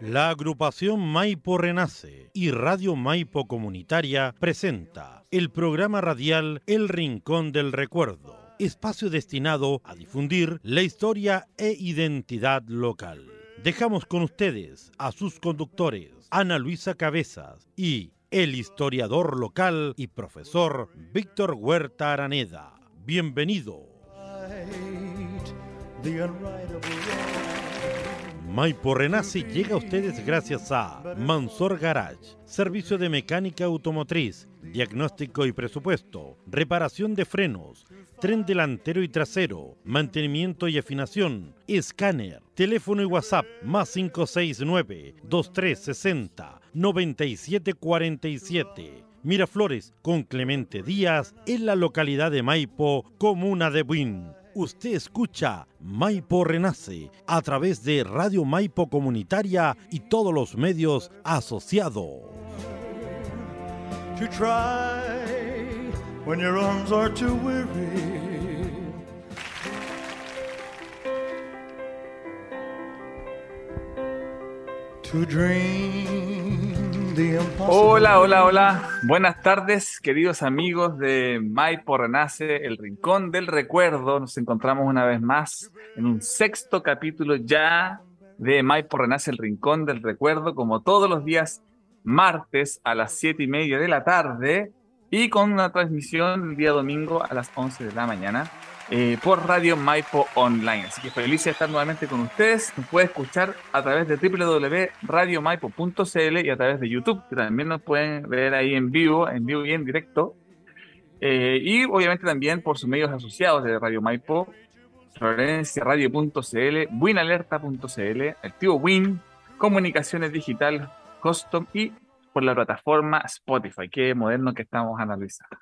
La agrupación Maipo Renace y Radio Maipo Comunitaria presenta el programa radial El Rincón del Recuerdo, espacio destinado a difundir la historia e identidad local. Dejamos con ustedes a sus conductores, Ana Luisa Cabezas y el historiador local y profesor Víctor Huerta Araneda. Bienvenido. Maipo Renace llega a ustedes gracias a Mansor Garage, servicio de mecánica automotriz, diagnóstico y presupuesto, reparación de frenos, tren delantero y trasero, mantenimiento y afinación, escáner, teléfono y WhatsApp más 569 2360 9747. Miraflores con Clemente Díaz en la localidad de Maipo, comuna de Buin. Usted escucha Maipo Renace a través de Radio Maipo Comunitaria y todos los medios asociados. Hola, hola, hola. Buenas tardes, queridos amigos de Maipo Renace, el Rincón del Recuerdo. Nos encontramos una vez más en un sexto capítulo ya de Maipo Renace, el Rincón del Recuerdo, como todos los días martes a las siete y media de la tarde y con una transmisión el día domingo a las 11 de la mañana eh, por Radio Maipo Online. Así que feliz de estar nuevamente con ustedes. Nos puede escuchar a través de www.radiomaipo.cl y a través de YouTube, que también nos pueden ver ahí en vivo, en vivo y en directo. Eh, y obviamente también por sus medios asociados de Radio Maipo, florenciaradio.cl, winalerta.cl, tío Win, Comunicaciones Digital, Custom y por la plataforma Spotify. Qué moderno que estamos analizando.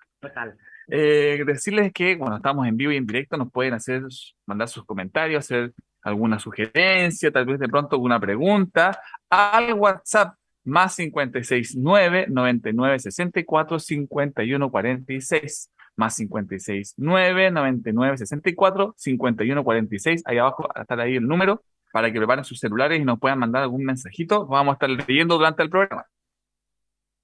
Eh, decirles que, bueno, estamos en vivo y en directo, nos pueden hacer, mandar sus comentarios, hacer alguna sugerencia, tal vez de pronto alguna pregunta al WhatsApp más 569 99 64 51 46 más 569 99 64 51 46 ahí abajo estar ahí el número para que preparen sus celulares y nos puedan mandar algún mensajito. Vamos a estar leyendo durante el programa.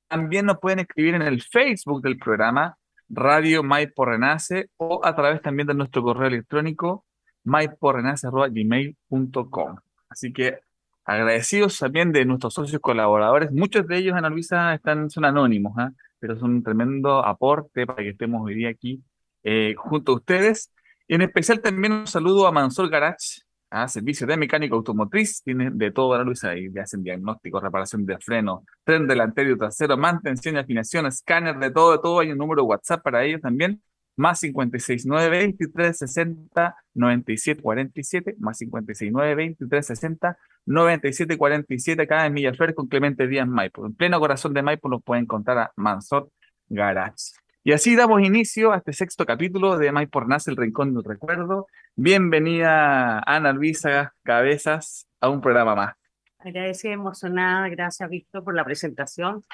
También nos pueden escribir en el Facebook del programa Radio Maipo Renace o a través también de nuestro correo electrónico maiporenace.gmail.com. Así que agradecidos también de nuestros socios colaboradores. Muchos de ellos, Ana Luisa, están, son anónimos, ¿ah? pero son un tremendo aporte para que estemos hoy día aquí eh, junto a ustedes. Y en especial también un saludo a Mansor Garage, a servicio de mecánica automotriz, tiene de todo, Ana Luisa, y le hacen diagnóstico, reparación de freno, tren delantero y trasero, mantención y afinación, escáner, de todo, de todo. Hay un número WhatsApp para ellos también, más 569 23 60 97 47, más 569 23 60 97 47, acá en Villaflores con Clemente Díaz Maipo. En pleno corazón de Maipo nos pueden encontrar a Mansor Garage. Y así damos inicio a este sexto capítulo de Maipo Renace, el Rincón del Recuerdo. Bienvenida Ana Luisa Cabezas a un programa más. Agradecida, emocionada, gracias Víctor por la presentación.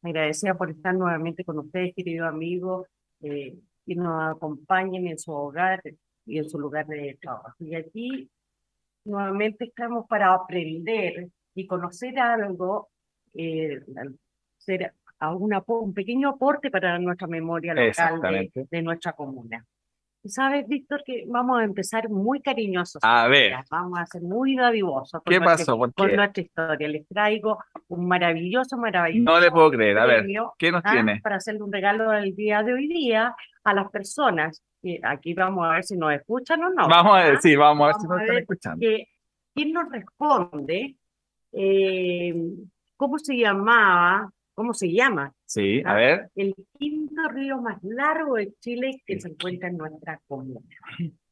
Agradecida por estar nuevamente con ustedes, querido amigo, eh, y nos acompañen en su hogar y en su lugar de trabajo. Y aquí nuevamente estamos para aprender y conocer algo, eh, hacer alguna, un pequeño aporte para nuestra memoria local de, de nuestra comuna. Sabes, Víctor, que vamos a empezar muy cariñosos. A ver. Vamos a ser muy dadivosos. con ¿Qué nuestra- pasó? ¿Por Con qué? nuestra historia. Les traigo un maravilloso, maravilloso. No le puedo creer. A ver, ¿qué nos ¿ah? tiene? Para hacerle un regalo el día de hoy día a las personas. que aquí vamos a ver si nos escuchan o no. Vamos a ver, ¿ah? sí, vamos a ver si Vamos nos están escuchando. que quién nos responde eh, cómo se llamaba, cómo se llama Sí, a ¿ah? ver. el quinto río más largo de Chile que se encuentra en nuestra comuna.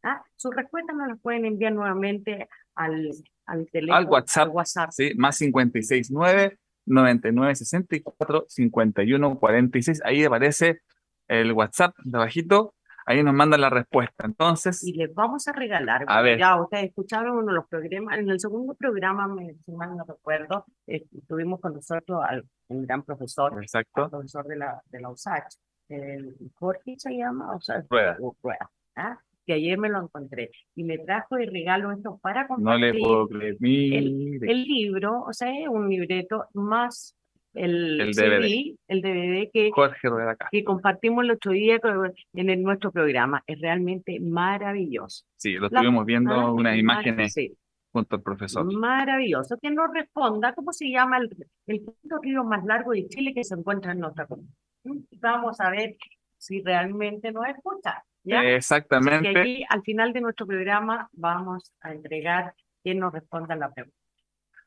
¿ah? Sus respuestas nos las pueden enviar nuevamente al, al teléfono, WhatsApp. al WhatsApp. Sí, más 569 99 64 51 46. Ahí aparece el WhatsApp de abajito. Ahí nos mandan la respuesta. Entonces, Y les vamos a regalar, A ver. ya ustedes escucharon uno de los programas, en el segundo programa, si mal no recuerdo, eh, tuvimos con nosotros al un gran profesor, al exacto. profesor de la, de la USACH, el Jorge se llama, o sea, Rueda. Rueda, ¿ah? que ayer me lo encontré y me trajo de regalo esto para No le compartir puedo creer. Mire. el libro, o sea, es un libreto más el, El CD, DVD. el DVD que, Jorge que compartimos el otro día en el- nuestro programa. Es realmente maravilloso. Sí, lo La- estuvimos viendo unas imágenes sí, junto al profesor. maravilloso. Que nos responda cómo se llama el, el quinto río más largo de Chile que se encuentra en nuestra comuna. Vamos a ver si realmente nos escucha. ¿ya? Exactamente. aquí al final de nuestro programa vamos a entregar quien nos responda la pregunta.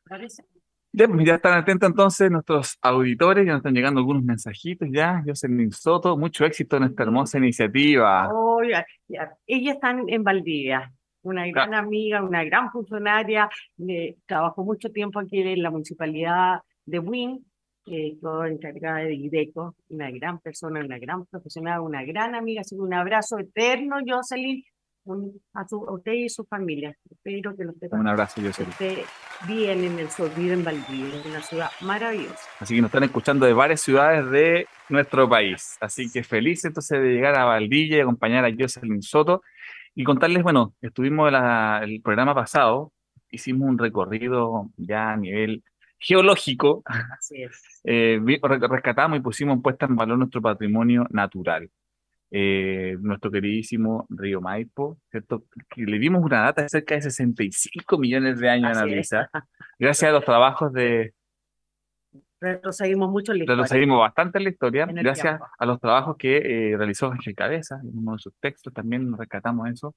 ¿Parece? Ya, pues, ya están atentos entonces nuestros auditores, ya nos están llegando algunos mensajitos ya. Jocelyn Soto, mucho éxito en esta hermosa iniciativa. Oh, ya, ya. Ella está en, Valdivia, una gran amiga, una gran funcionaria, eh, trabajó mucho tiempo aquí en la municipalidad de Wynn, eh, encargada de IDECO, una gran persona, una gran profesional, una gran amiga, así que un abrazo eterno, Jocelyn, un- a, su, a usted y su familia. Espero que lo esté Un abrazo, Jocelyn. esté bien en el sur, en Valdivia, es una ciudad maravillosa. Así que nos están escuchando de varias ciudades de nuestro país. Así que feliz entonces de llegar a Valdivia y acompañar a Jocelyn Soto y contarles, bueno, estuvimos la- el programa pasado, hicimos un recorrido ya a nivel geológico, Así es. eh, rescatamos y pusimos en puesta en valor nuestro patrimonio natural. Eh, nuestro queridísimo río Maipo, ¿cierto? Que le dimos una data de cerca de 65 millones de años, Así es. Luisa, gracias a los trabajos de, Retrocedimos mucho en la historia. seguimos bastante en la historia, En gracias tiempo. a los trabajos que eh, realizó Ángel Cabeza, en uno de sus textos también rescatamos eso.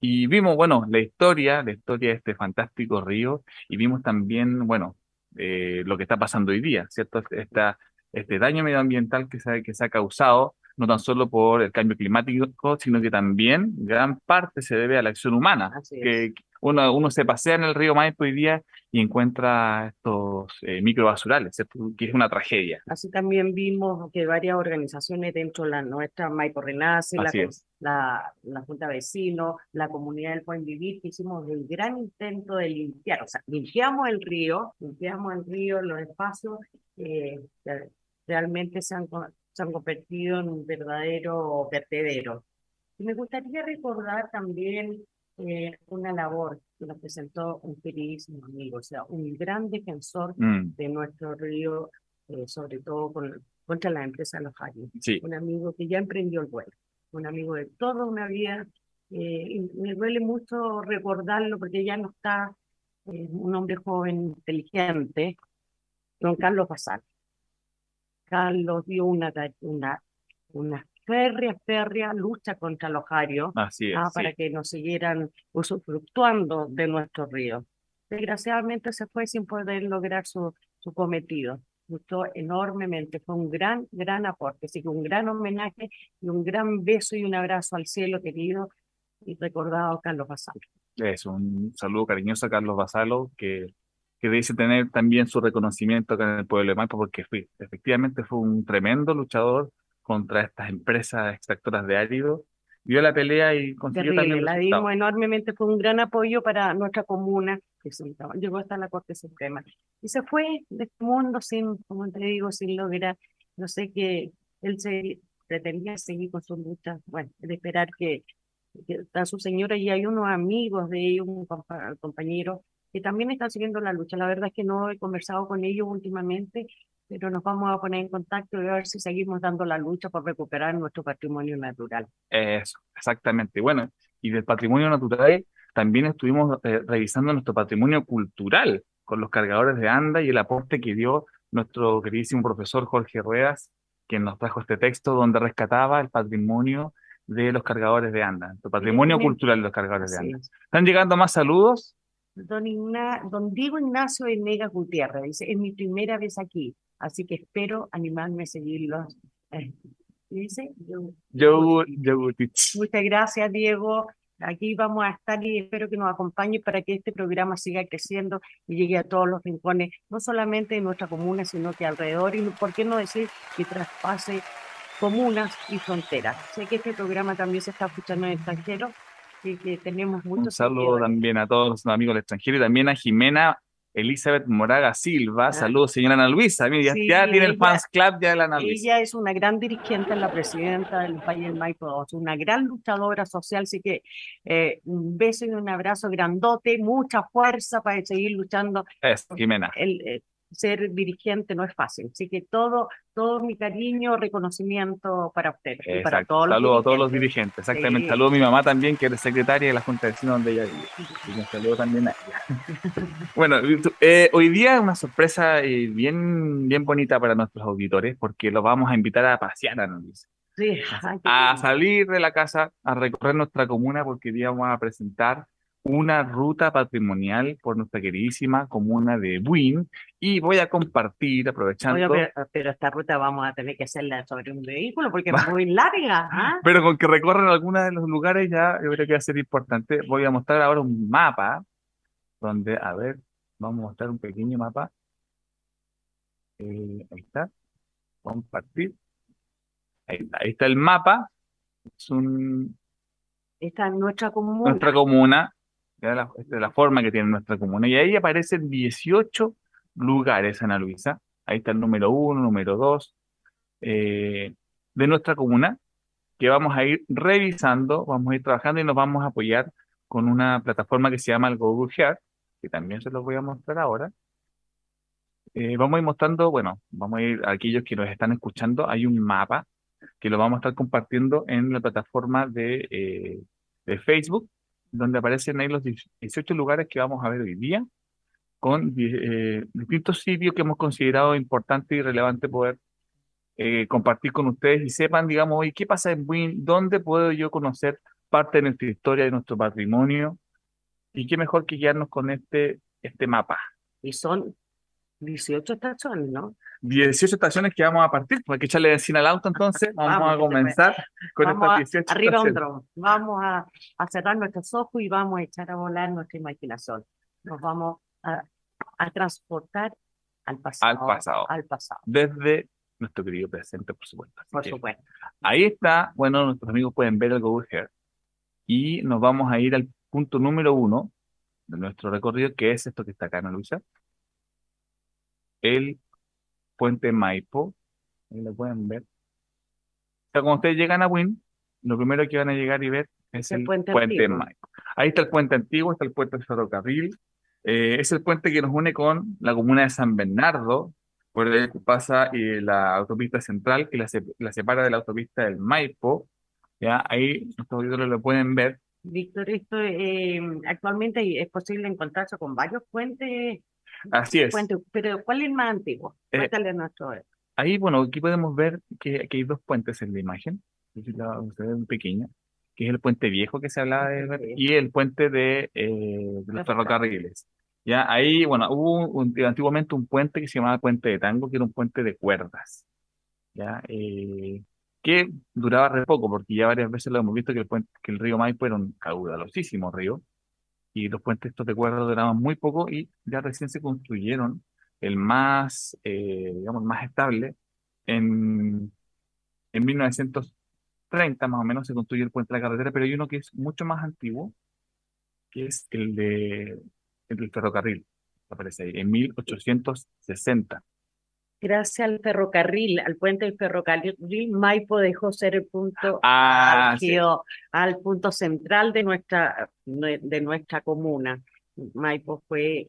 Y vimos, bueno, la historia, la historia de este fantástico río, y vimos también, bueno, eh, lo que está pasando hoy día, ¿cierto? Esta, este daño medioambiental que se, que se ha causado, no tan solo por el cambio climático, sino que también gran parte se debe a la acción humana. Así es. Que uno, uno se pasea en el río Maipo hoy día y encuentra estos eh, microbasurales, ¿cierto? Que es una tragedia. Así también vimos que varias organizaciones dentro de la nuestra, Maipo Renace, la, la, la Junta de Vecinos, la comunidad del Buen Vivir, que hicimos el gran intento de limpiar, o sea, limpiamos el río, limpiamos el río, los espacios eh, que realmente se han, se han convertido en un verdadero vertedero. Y me gustaría recordar también eh, una labor que nos presentó un queridísimo amigo, o sea, un gran defensor Mm, de nuestro río, eh, sobre todo con, contra la empresa Los Años. sí, Un amigo que ya emprendió el vuelo, un amigo de toda una vida. eh, y me duele mucho recordarlo porque ya no está eh, un hombre joven, inteligente, don Carlos Basal. Carlos dio una, una, una férrea, férrea lucha contra los arios así es. ah, sí. para que nos siguieran usufructuando de nuestro río. Desgraciadamente se fue sin poder lograr su, su cometido. Luchó enormemente, fue un gran, gran aporte. Así que un gran homenaje y un gran beso y un abrazo al cielo querido y recordado Carlos Basal. Es un saludo cariñoso a Carlos Basalo, que, que dice tener también su reconocimiento acá en el pueblo de Maipo, porque fue, efectivamente fue un tremendo luchador contra estas empresas extractoras de árido. Dio la pelea y consiguió Terrible, también la dimos enormemente, fue un gran apoyo para nuestra comuna, que llegó hasta la Corte Suprema. Y se fue de este mundo sin, como te digo, sin lograr, no sé que él se pretendía seguir con su lucha, bueno, de esperar que, que está su señora y hay unos amigos de ellos, un compa- compañero, que también están siguiendo la lucha. La verdad es que no he conversado con ellos últimamente, pero nos vamos a poner en contacto y a ver si seguimos dando la lucha por recuperar nuestro patrimonio natural. Eso, exactamente. Bueno, y del patrimonio natural también estuvimos eh, revisando nuestro patrimonio cultural con los cargadores de anda y el aporte que dio nuestro queridísimo profesor Jorge Ruedas, quien nos trajo este texto donde rescataba el patrimonio de los cargadores de anda, el patrimonio cultural de los cargadores de anda. es. Están llegando más saludos. Don, Igna- don Diego Ignacio Venegas Gutiérrez dice, es mi primera vez aquí, así que espero animarme a seguirlos. Eh, dice, yo- Yo, Yogurtich. muchas gracias Diego, aquí vamos a estar y espero que nos acompañe para que este programa siga creciendo y llegue a todos los rincones, no solamente de nuestra comuna, sino que alrededor, y por qué no decir que traspase comunas y fronteras. Sé que este programa también se está escuchando en el extranjero y que tenemos Un muchos saludo seguidores. también a todos los amigos del extranjero y también a Jimena Elizabeth Moraga Silva. Ah. Saludos, señora Ana Luisa. Mira, ya, Sí, ya tiene el fans club ya de la Ana Luisa. Ella es una gran dirigente, la presidenta del Valle del Maipo, es una gran luchadora social, así que eh, un beso y un abrazo grandote, mucha fuerza para seguir luchando. Eso, Jimena. El, eh, ser dirigente no es fácil, así que todo, todo mi cariño, reconocimiento para usted y para Exacto. todos Saludos a todos los dirigentes. Exactamente. Sí. Saludos a mi mamá también, que es secretaria de la Junta de Vecinos donde ella vive. Y un saludo también a ella. bueno, eh, hoy día una sorpresa eh, bien, bien bonita para nuestros auditores, porque los vamos a invitar a pasear a Luisa. Sí, a salir de la casa, a recorrer nuestra comuna, porque hoy día vamos a presentar una ruta patrimonial por nuestra queridísima comuna de Buin y voy a compartir, aprovechando, Oye, pero, pero esta ruta vamos a tener que hacerla sobre un vehículo porque es muy larga. ¿ah? pero con que recorran algunos de los lugares ya yo creo que va a ser importante. Voy a mostrar ahora un mapa donde, a ver, vamos a mostrar un pequeño mapa. Eh, ahí está, compartir. Ahí está, ahí está el mapa. Es un, Esta es nuestra comuna. nuestra comuna, ya la, esta es la forma que tiene nuestra comuna, y ahí aparecen 18 lugares, Ana Luisa. Ahí está el número uno, número dos, eh, de nuestra comuna, que vamos a ir revisando, vamos a ir trabajando y nos vamos a apoyar con una plataforma que se llama el Google Earth, que también se los voy a mostrar ahora. Eh, vamos a ir mostrando, bueno, vamos a ir a aquellos que nos están escuchando, hay un mapa que lo vamos a estar compartiendo en la plataforma de, eh, de Facebook, donde aparecen ahí los 18 lugares que vamos a ver hoy día, con eh, distintos sitios que hemos considerado importante y relevante poder eh, compartir con ustedes y sepan, digamos, hoy qué pasa en Buin, dónde puedo yo conocer parte de nuestra historia, de nuestro patrimonio, y qué mejor que guiarnos con este, este mapa. Y son 18 estaciones, ¿no? 18 estaciones que vamos a partir, pues hay que echarle benzina al auto entonces, vamos, Vamos, a comenzar con Vamos a- estas 18 arriba un estaciones. dron. Vamos a, a cerrar nuestros ojos y vamos a echar a volar nuestra imaginación. Nos vamos a, a transportar al pasado. Al pasado. Al pasado, desde nuestro querido presente, por supuesto. Así por supuesto. ahí está, bueno, nuestros amigos pueden ver el Google Earth y nos vamos a ir al punto número uno de nuestro recorrido, que es esto que está acá, Ana Luisa, el puente Maipo, ahí lo pueden ver. O sea, cuando ustedes llegan a Win, lo primero que van a llegar y ver es El el puente puente. Maipo. Ahí está el puente antiguo, está el puente del ferrocarril, eh, es el puente que nos une con la comuna de San Bernardo, por el que pasa eh, la autopista central que la, se- la separa de la autopista del Maipo. Ya, ahí nuestros auditores lo pueden ver. Víctor, esto eh, actualmente es posible encontrarse con varios puentes, Así es. puentes, pero ¿cuál es el más antiguo? Eh, a nuestro Ahí, bueno, aquí podemos ver que, que hay dos puentes en la imagen. La- muy pequeña, que es el puente viejo que se hablaba de y el puente de, eh, de los ferrocarriles. Ya, ahí, bueno, hubo un- antiguamente un puente que se llamaba Puente de Tango, que era un puente de cuerdas. Ya, eh, que duraba re poco, porque ya varias veces lo hemos visto que el puente, que el río Maipo era un caudalosísimo río, y los puentes estos de cuerdas duraban muy poco, y ya recién se construyeron el más, eh, digamos, más estable en, en 1930 más o menos se construye el puente de la carretera, pero hay uno que es mucho más antiguo, que es el de el del ferrocarril, aparece ahí, en 1860. Gracias al ferrocarril, al puente del ferrocarril, Maipo dejó ser el punto Ah, sí. al punto central de nuestra, nue- de nuestra comuna. Maipo fue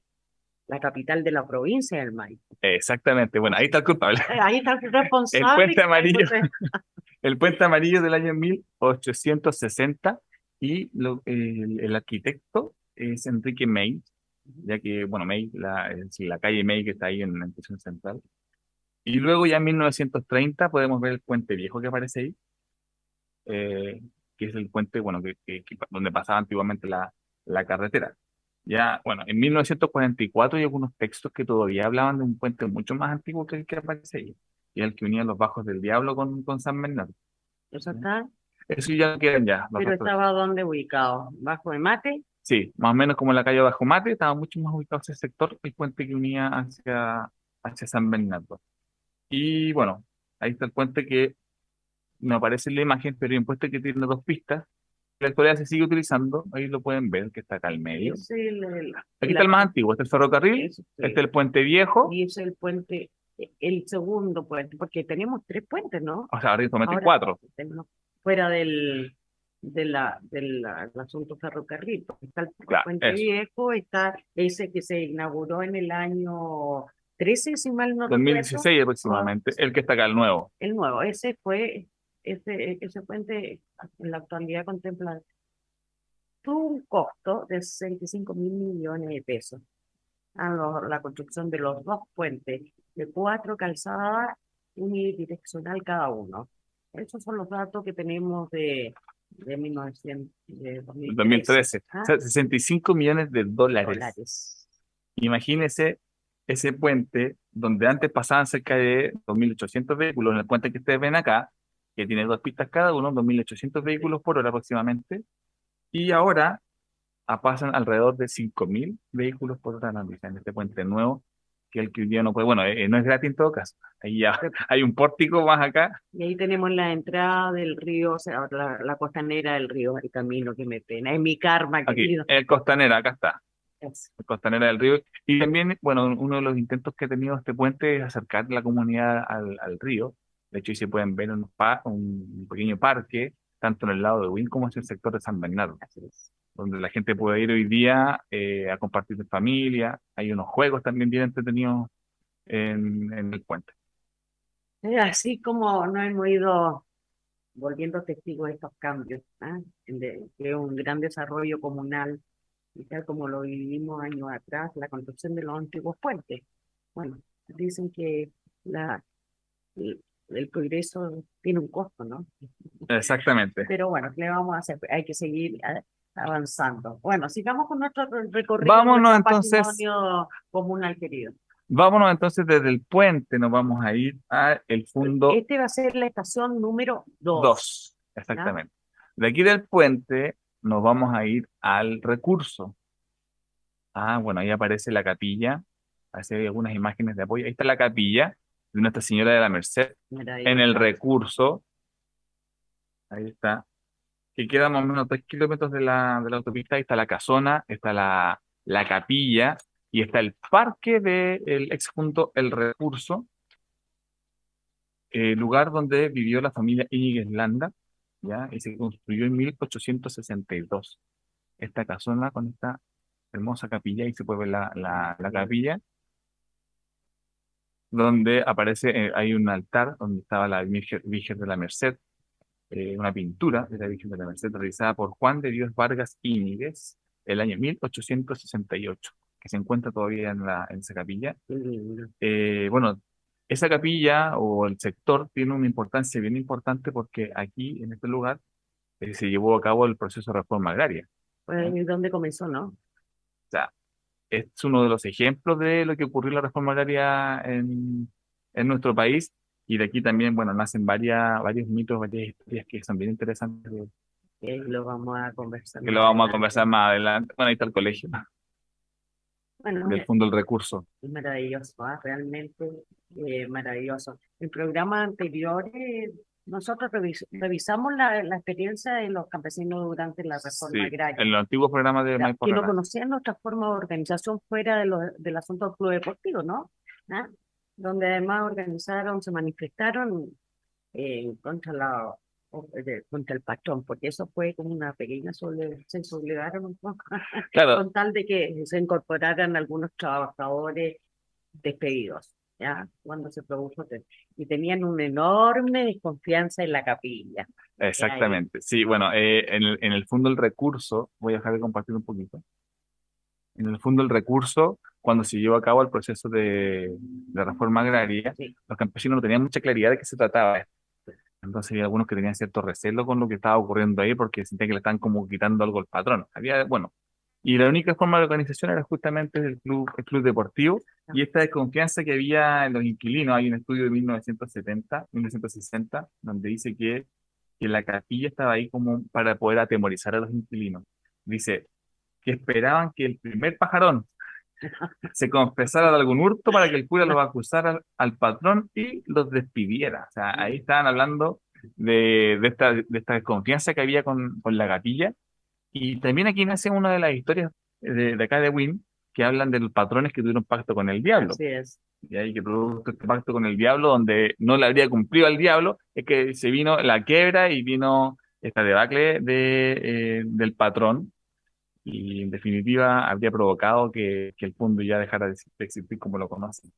la capital de la provincia del Maipo. Exactamente, bueno, ahí está el culpable. Eh, Ahí está el responsable. El puente amarillo. El puente amarillo del año 1860 y lo- el, el arquitecto es Enrique May, ya que, bueno, May, la, es la calle May que está ahí en la estación central. Y luego ya en 1930 podemos ver el puente viejo que aparece ahí, eh, que es el puente, bueno, que, que- que- donde pasaba antiguamente la, la carretera. Ya, bueno, en 1944 hay algunos textos que todavía hablaban de un puente mucho más antiguo que el que aparece ahí, y el que unía los Bajos del Diablo con, con San Bernardo. Eso está, Eso ya quedan ya. pero restos. estaba donde ubicado, bajo de mate, Sí, más o menos como en la calle Bajo Mate, estaba mucho más ubicado ese sector, el puente que unía hacia, hacia San Bernardo. Y bueno, ahí está el puente que no aparece en la imagen, pero hay un puente que tiene dos pistas, la actualidad se sigue utilizando, ahí lo pueden ver, que está acá al medio. Es el, el- Aquí está el más antiguo, este es el ferrocarril, es- este es el puente viejo, y es el puente, el segundo puente, porque tenemos tres puentes, ¿no? o sea, ahora solamente cuatro. fuera del, de la, del la- asunto ferrocarril, está el Claro, puente eso. viejo, está ese que se inauguró en el año 13, si mal no recuerdo, 2016 aproximadamente, el que está acá, el nuevo. el nuevo, ese fue, ese, ese puente en la actualidad contempla tuvo un costo de 65 mil millones de pesos a lo- la construcción de los dos puentes, de cuatro calzadas unidireccional cada uno. Esos son los datos que tenemos de, de 1900, de 2013. 2013. Ah, O sea, 65 millones de dólares. dólares. Imagínese ese puente donde antes pasaban cerca de 2.800 vehículos, en el puente que ustedes ven acá, que tiene dos pistas cada uno, 2.800 vehículos por hora aproximadamente, y ahora ah, pasan alrededor de 5.000 vehículos por hora en en este puente nuevo, que el que hoy día no puede, bueno, eh, no es gratis en todo caso, ahí ya hay un pórtico más acá, Y ahí tenemos la entrada del río, o sea, la, la costanera del río, el camino que me pena. Es mi karma, aquí, querido. el Costanera, acá está. Costanera del Río. Y también, bueno, uno de los intentos que ha tenido este puente es acercar la comunidad al, al río. De hecho, ahí se pueden ver un, pa- un pequeño parque, tanto en el lado de Win como en el sector de San Bernardo, donde la gente puede ir hoy día eh, a compartir en familia. Hay unos juegos también bien entretenidos en, en el puente. Así como nos hemos ido volviendo testigos de estos cambios, ¿ah? de, de un gran desarrollo comunal, y tal como lo vivimos años atrás, la construcción de los antiguos puentes. Bueno, dicen que la, el, el progreso tiene un costo, ¿no? Exactamente. Pero bueno, ¿qué le vamos a hacer? Hay que seguir a- avanzando. Bueno, sigamos con nuestro re- recorrido. Vámonos, entonces. patrimonio comunal querido. Vámonos entonces desde el puente, nos vamos a ir a el fondo Este va a ser la estación número 2. 2, exactamente. De aquí del puente nos vamos a ir al recurso. Ah, bueno, ahí aparece la capilla. Así hay algunas imágenes de apoyo. Ahí está la capilla de Nuestra Señora de la Merced en el recurso. Ahí está. Que queda más o menos 3 kilómetros de la, de la autopista. Ahí está la casona, está la, la capilla y está el parque del ex junto El Recurso, eh, lugar donde vivió la familia Íñiguez Landa, ¿ya? Y se construyó en 1862. Esta casona con esta hermosa capilla, ahí se puede ver la, la, la capilla, donde aparece, eh, hay un altar donde estaba la Virgen, Virgen de la Merced, eh, una pintura de la Virgen de la Merced realizada por Juan de Dios Vargas Íñiguez el año 1868, que se encuentra todavía en, la, en esa capilla. Eh, bueno, esa capilla o el sector tiene una importancia bien importante porque aquí, en este lugar, eh, se llevó a cabo el proceso de reforma agraria. Pues ahí donde comenzó, ¿no? Es uno de los ejemplos de lo que ocurrió en la reforma agraria en, en nuestro país. Y de aquí también, bueno, nacen varias, varios mitos, varias historias que son bien interesantes, que lo vamos a conversar. que lo vamos a adelante. conversar más adelante. Bueno, ahí está el colegio Bueno, del Fondo del Recurso. es maravilloso, ¿ah? Realmente eh, maravilloso. En programas anteriores, nosotros revis- revisamos la, la experiencia de los campesinos durante la reforma Sí, agraria. en los antiguos programas de Maipo que no conocían nuestra forma de organización fuera de lo, del asunto del club deportivo, ¿no? ¿Ah? Donde además organizaron, se manifestaron eh, contra la de- contra el patrón, porque eso fue como una pequeña soledad, se sublevaron un poco, Claro, con tal de que se incorporaran algunos trabajadores despedidos, ¿ya? Cuando se produjo, y tenían una enorme desconfianza en la capilla. Exactamente. Sí, bueno, eh, en el, en el fondo del recurso, voy a dejar de compartir un poquito. En el fondo del recurso, cuando se llevó a cabo el proceso de, de reforma agraria, Sí. los campesinos no tenían mucha claridad de qué se trataba esto. Entonces había algunos que tenían cierto recelo con lo que estaba ocurriendo ahí porque sentían que le estaban como quitando algo al patrón. Había, bueno, y la única forma de organización era justamente el club, el club deportivo y esta desconfianza que había en los inquilinos. Hay un estudio de 1970, 1960, donde dice que que la capilla estaba ahí como para poder atemorizar a los inquilinos. Dice que esperaban que el primer pajarón se confesara de algún hurto para que el cura los acusara al, patrón y los despidiera. O sea, ahí estaban hablando de, de esta, de esta desconfianza que había con, con la gatilla. Y también aquí nace una de las historias de, de acá de Win, que hablan de los patrones que tuvieron pacto con el diablo. Así es. Y ahí que produjo este pacto con el diablo, donde no le habría cumplido al diablo, es que se vino la quiebra y vino esta debacle de, eh, del patrón, y en definitiva habría provocado que, que el fondo ya dejara de existir como lo conocen.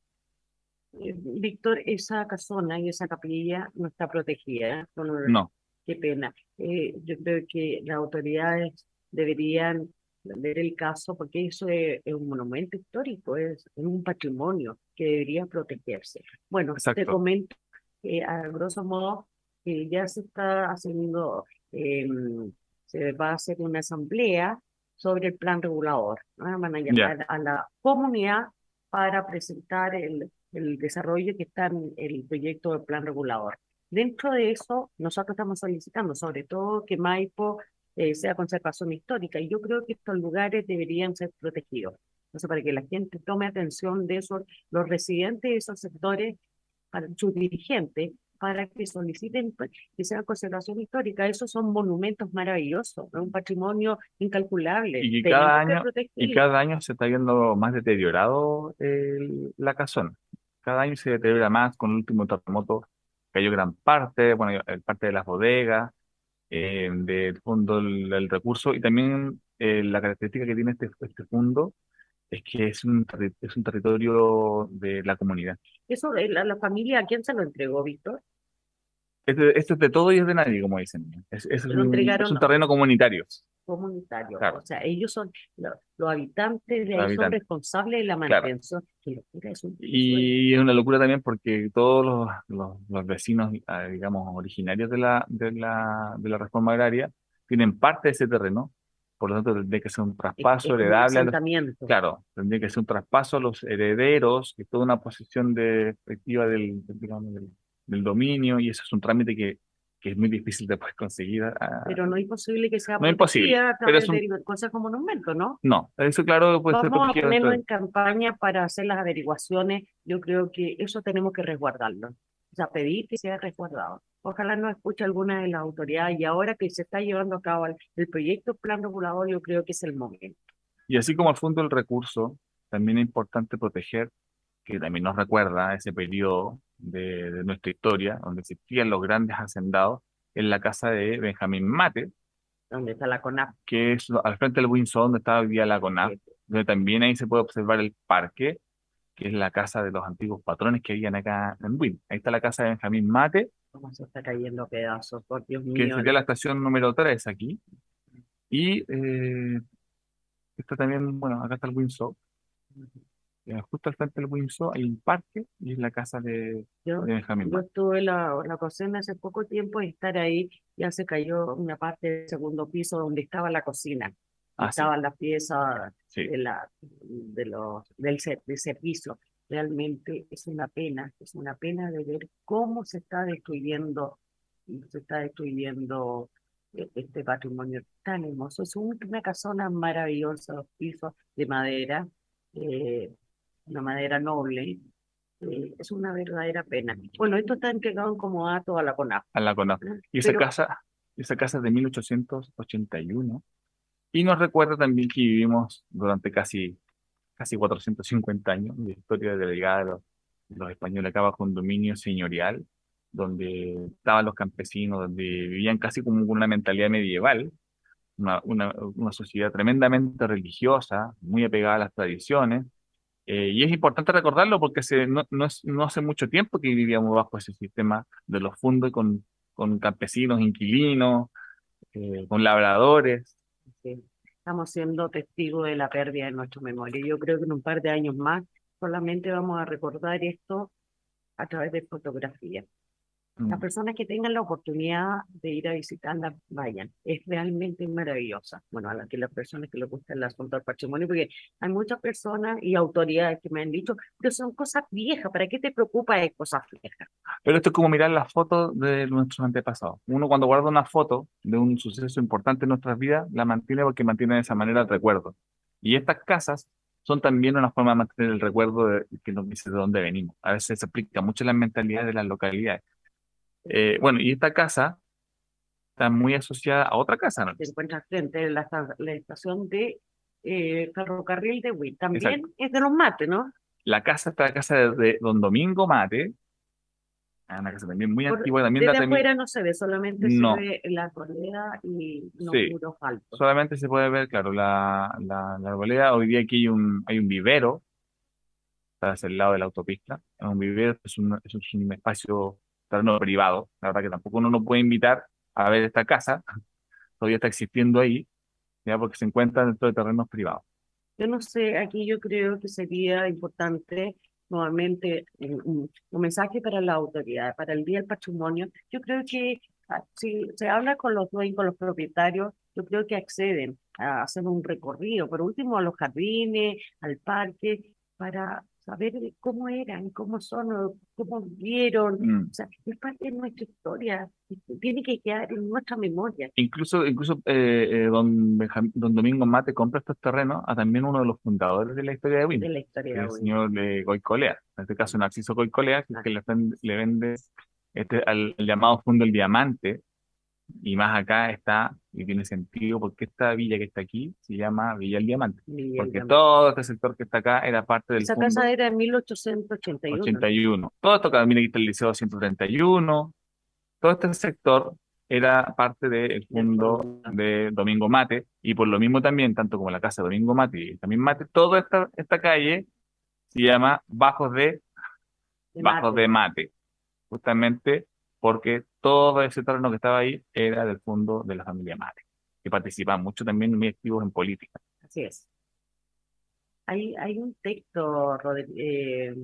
Eh, Víctor, esa casona y esa capilla no está protegida. Bueno, No, Qué pena. Eh, yo creo que las autoridades deberían ver el caso porque eso es, es un monumento histórico, es, es un patrimonio que debería protegerse. Bueno, te Exacto. comento que a grosso modo que ya se está haciendo, em, se va a hacer una asamblea sobre el plan regulador. ¿no? Van a llamar a la comunidad para presentar el, el desarrollo que está en el proyecto del plan regulador. Dentro de eso, nosotros estamos solicitando, sobre todo, que Maipo eh, sea conservación histórica, y yo creo que estos lugares deberían ser protegidos. Entonces, para que la gente tome atención de eso, los residentes de esos sectores, para sus dirigentes, para que soliciten pues, que sea conservación histórica. Esos son monumentos maravillosos, ¿no? un patrimonio incalculable. y cada año, y cada año se está viendo más deteriorado el- la casona. Cada año se deteriora más, con el último terremoto cayó gran parte, bueno, eh, parte de las bodegas, eh, del fondo del, del recurso, y también eh, la característica que tiene este, este fondo es que es un, es un territorio de la comunidad. Eso, eh, la, la familia, ¿a quién se lo entregó, Víctor? Este, este es de todo y es de nadie, como dicen. Es, es un, es un terreno comunitario. comunitario. Claro. O sea, ellos son, lo- los habitantes de Los ahí son responsables de la Claro. mantención. Locura, es un- Y es una locura también porque todos los, los, los vecinos, ah, digamos, originarios de la, de la, de la reforma agraria tienen parte de ese terreno, por lo tanto tendría que ser un es- es traspaso como un heredable a los, claro, tendría que ser un traspaso a los herederos, que es toda una posición de efectiva del, digamos, del, del dominio, y eso es un trámite que, que es muy difícil de poder conseguir. ah, Pero no es posible que sea No es imposible, a pero es un- del Consejo Monumento, ¿no? no, eso claro puede ser Vamos a protegido ponernos dentro en campaña para hacer las averiguaciones. Yo creo que eso tenemos que resguardarlo. O sea, pedir que sea resguardado. Ojalá no escuche alguna de las autoridades y ahora que se está llevando a cabo el, el proyecto Plan Regulador, yo creo que es el momento. Y así como el fondo del recurso, también es importante proteger, que también nos recuerda ese periodo de, de nuestra historia, donde existían los grandes hacendados, en la casa de Benjamín Mate, Donde está la CONAF. que es al frente del Windsor, donde estaba hoy día la CONAF, donde también ahí se puede observar el parque, que es la casa de los antiguos patrones que habían acá en Win. Ahí está la casa de Benjamín Mate, Cómo se está cayendo a pedazos, por Dios que mío. sería la estación número 3 aquí. Y eh, está también, bueno, acá está el Windsor. Eh, Justo al frente del Windsor hay un parque y es la casa de, Yo, de Benjamín yo en la, la cocina hace poco tiempo y estar ahí, ya se cayó una parte del segundo piso donde estaba la cocina. Ah, sí, Estaban las piezas sí. de la, de los, del de servicio. Realmente es una pena, es una pena de ver cómo se está destruyendo, se está destruyendo eh, este patrimonio tan hermoso. Es un- una casona maravillosa, los pisos de madera, eh, una madera noble. eh, es una verdadera pena. Bueno, esto está entregado en comodato a la CONAF. A la CONAF. Y esa Pero casa, esa casa es de 1881 y nos recuerda también que vivimos durante casi, casi 450 años de historia delegada de los, los españoles acá bajo un dominio señorial, donde estaban los campesinos, donde vivían casi como una mentalidad medieval, una, una, una sociedad tremendamente religiosa, muy apegada a las tradiciones. Eh, y es importante recordarlo porque hace, no, no, es, no hace mucho tiempo que vivíamos bajo ese sistema de los fundos con, con campesinos, inquilinos, eh, con labradores. Sí, Estamos siendo testigos de la pérdida de nuestra memoria. Yo creo que en un par de años más solamente vamos a recordar esto a través de fotografía. Las Mm. personas que tengan la oportunidad de ir a visitarla, vayan. Es realmente maravillosa. Bueno, a las que las personas que les gusta el asunto del patrimonio, porque hay muchas personas y autoridades que me han dicho, pero son cosas viejas, ¿para qué te preocupas de cosas viejas? Pero esto es como mirar las fotos de nuestros antepasados. Uno cuando guarda una foto de un suceso importante en nuestras vidas, la mantiene porque mantiene de esa manera el recuerdo. Y estas casas son también una forma de mantener el recuerdo de, que nos dice de dónde venimos. A veces se aplica mucho la mentalidad de las localidades. Eh, bueno, y esta casa está muy asociada a otra casa, ¿no? Se encuentra frente a la, la estación de eh, ferrocarril de Huil. También es de los mates, ¿no? La casa está la casa de, de don Domingo Mate, ah, una casa también muy Por- antigua, también Desde afuera no se ve, solamente No. se ve la arboleda y los Sí. muros altos. solamente se puede ver, claro, la, la, la arboleda. Hoy día aquí hay un, hay un vivero, está hacia el lado de la autopista, es un vivero, es un, es un espacio terreno privado, la verdad que tampoco uno no puede invitar a ver esta casa, todavía está existiendo ahí, ya porque se encuentra dentro de terrenos privados. Yo no sé, aquí yo creo que sería importante nuevamente un, un- mensaje para la autoridad, para el Día del Patrimonio. Yo creo que ah, si se habla con los dueños, con los propietarios, yo creo que acceden a hacer un recorrido, por último a los jardines, al parque, para saber cómo eran, cómo son, cómo vivieron. Mm. O sea, es parte de nuestra historia, tiene que quedar en nuestra memoria. Incluso, incluso eh, eh, don, Benjam- don Domingo Mate compra estos terrenos a también uno de los fundadores de la historia de de Win, la historia de el señor eh, Goicolea, en este caso Narciso Goicolea, que es que le, le vende este, al, llamado Fondo El Diamante, y más acá está, y tiene sentido, porque esta villa que está aquí se llama Villa El Diamante, porque todo este sector que está acá era parte del Esa Fondo casa era en 1881. 81. Todo esto, acá, mira, aquí está el Liceo 131, todo este sector era parte del fondo fondo. de Domingo Mate, y por lo mismo también, tanto como la casa de Domingo Mate y también Mate, toda esta, esta calle se llama Bajos de, de Bajos Mate. de Mate, justamente porque todo ese terreno que estaba ahí era del fondo de la familia Mate, que participaban mucho también muy activos en política. Así es. Hay, hay un texto, eh,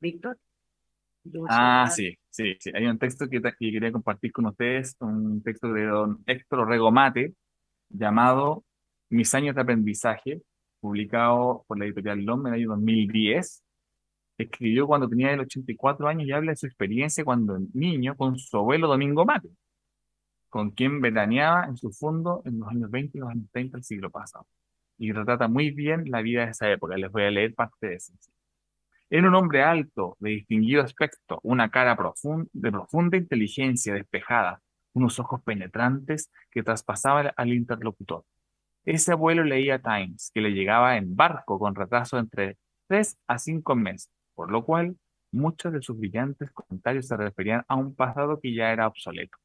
Víctor. Ah, sí, sí, sí. Hay un texto que, que quería compartir con ustedes, un texto de don Héctor Orrego Mate, llamado Mis años de aprendizaje, publicado por la editorial LOM en el año 2010. Escribió cuando tenía el 84 años y habla de su experiencia cuando niño con su abuelo Domingo Mate, con quien veraneaba en su fondo en los años 20 y los años 30 del siglo pasado. Y retrata muy bien la vida de esa época. Les voy a leer parte de eso. Era un hombre alto, de distinguido aspecto, una cara profun- de profunda inteligencia despejada, unos ojos penetrantes que traspasaban al interlocutor. Ese abuelo leía Times, que le llegaba en barco con retraso entre tres a cinco meses, por lo cual muchos de sus brillantes comentarios se referían a un pasado que ya era obsoleto,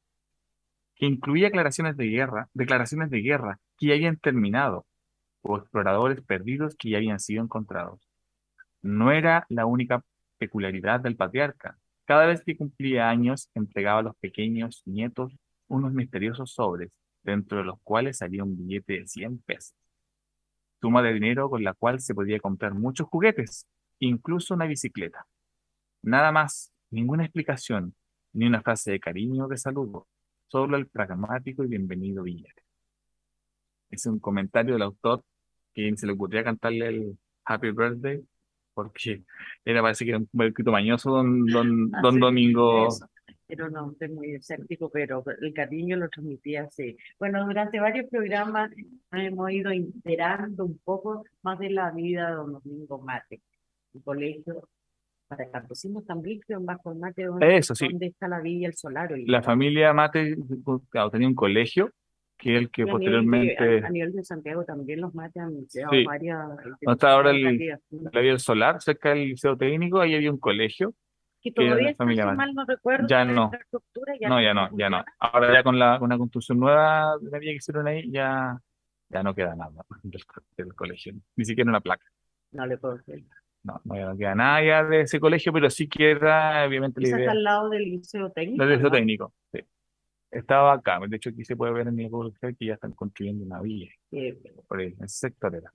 que incluía declaraciones de guerra, declaraciones de guerra que ya habían terminado, o exploradores perdidos que ya habían sido encontrados no era la única peculiaridad del patriarca. Cada vez que cumplía años, entregaba a los pequeños nietos unos misteriosos sobres, dentro de los cuales salía un billete de 100 pesos. Suma de dinero con la cual se podía comprar muchos juguetes, incluso una bicicleta. Nada más, ninguna explicación, ni una frase de cariño o de saludo, solo el pragmático y bienvenido billete. Es un comentario del autor que se le ocurría cantarle el Happy Birthday porque era parece que era un poquito mañoso don, don, don Así Domingo. Era un hombre muy escéptico, pero el cariño lo transmitía así. Bueno, durante varios programas hemos ido enterando un poco más de la vida de don Domingo Mate, el colegio para campesinos también, que en Bajo el Mate, donde, Eso sí, donde está la Villa El Solario. y la familia Mate claro, tenía un colegio que es el que y a nivel de- posteriormente a, a nivel de Santiago también los Mate han creado Sí. varias. ¿Dónde está ahora el- la vía del Solar, cerca del Liceo Técnico, ahí había un colegio. Que todavía está, familia si mal no recuerdo, Ya no. infraestructura No, ya no, ya no. Ahora ya con la, con la construcción nueva de la vía que hicieron ahí, ya, ya no queda nada del, del colegio, ni siquiera una placa. No le puedo creer. No, no, queda nada ya de ese colegio, pero sí queda, obviamente, la idea. está al lado del liceo técnico. Del liceo ¿no? técnico, sí. Estaba acá, de hecho aquí se puede ver en el Google Earth que ya están construyendo una villa, Que- por ahí, en ese sector era.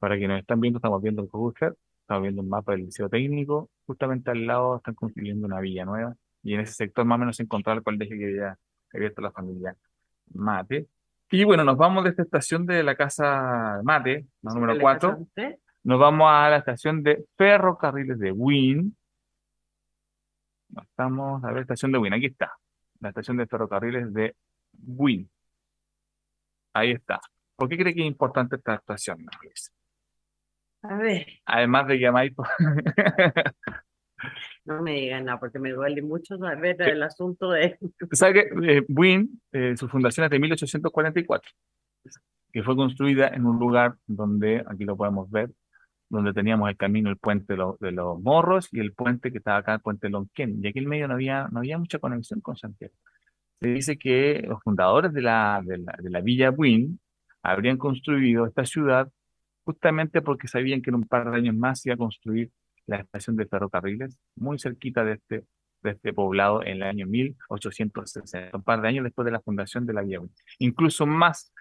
Para quienes nos están viendo, estamos viendo el Google estamos viendo un mapa del liceo técnico, justamente al lado están construyendo una villa nueva, y en ese sector más o menos se encontraba el colegio que había abierto la familia Mate. Y bueno, nos vamos de esta estación de la casa Mate, la número ¿Le 4, pasaste? Nos vamos a la estación de ferrocarriles de Win. No estamos, a ver, estación de Win, aquí está. La estación de ferrocarriles de Win. Ahí está. ¿Por qué cree que es importante esta Luisa? A ver, Además de que a Maipo, No me digan nada, porque me duele mucho saber el asunto de... ¿Sabe que eh, Buin, eh, su fundación es de 1844, que fue construida en un lugar donde, aquí lo podemos ver, donde teníamos el camino, el puente de, los- Morros y el puente que estaba acá, el puente Lonquén. Y aquí en medio no había, no había mucha conexión con Santiago. Se dice que los fundadores de la, de la, de la Villa Buin habrían construido esta ciudad justamente porque sabían que en un par de años más se iba a construir la estación de ferrocarriles muy cerquita de este, de este poblado en el año 1860, un par de años después de la fundación de la Villa Buin. Incluso más,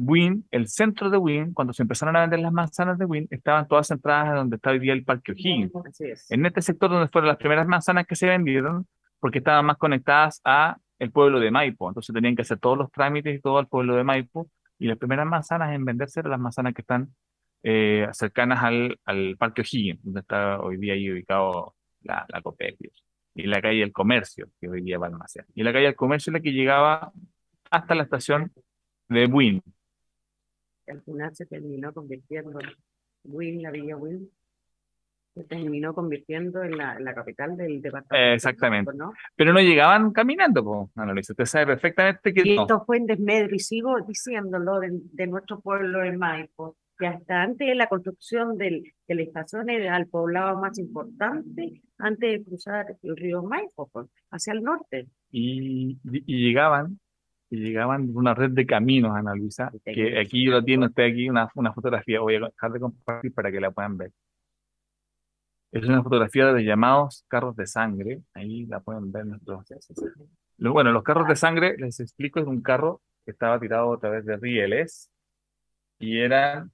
Buin, el centro de Buin, cuando se empezaron a vender las manzanas de Buin, estaban todas centradas en donde está hoy día el Parque O'Higgins. Es. En este sector donde fueron las primeras manzanas que se vendieron, porque estaban más conectadas a el pueblo de Maipo. Entonces tenían que hacer todos los trámites y todo al pueblo de Maipo. Y las primeras manzanas en venderse eran las manzanas que están eh, cercanas al, al Parque O'Higgins, donde está hoy día ahí ubicado la, la Copec, y la calle del Comercio, que hoy día va al almacén. Y la calle del Comercio es la que llegaba hasta la estación de Buin. Al final se terminó convirtiendo Win, la Villa Win, se terminó convirtiendo en la, en la capital del departamento. Exactamente. ¿no? Pero no llegaban caminando, po, Ana Luisa. Usted sabe perfectamente que Y no. esto fue en desmedro, y sigo diciéndolo, de, de nuestro pueblo de Maipo, que hasta antes de la construcción del, de la estación era el poblado más importante, antes de cruzar el río Maipo, pues, hacia el norte. y, y llegaban, y llegaban una red de caminos, Ana Luisa, que aquí lo tiene usted aquí, una, una fotografía, voy a dejar de compartir para que la puedan ver. Es una fotografía de llamados carros de sangre, ahí la pueden ver nuestros... Bueno, los carros de sangre, les explico, es un carro que estaba tirado a través de rieles y eran,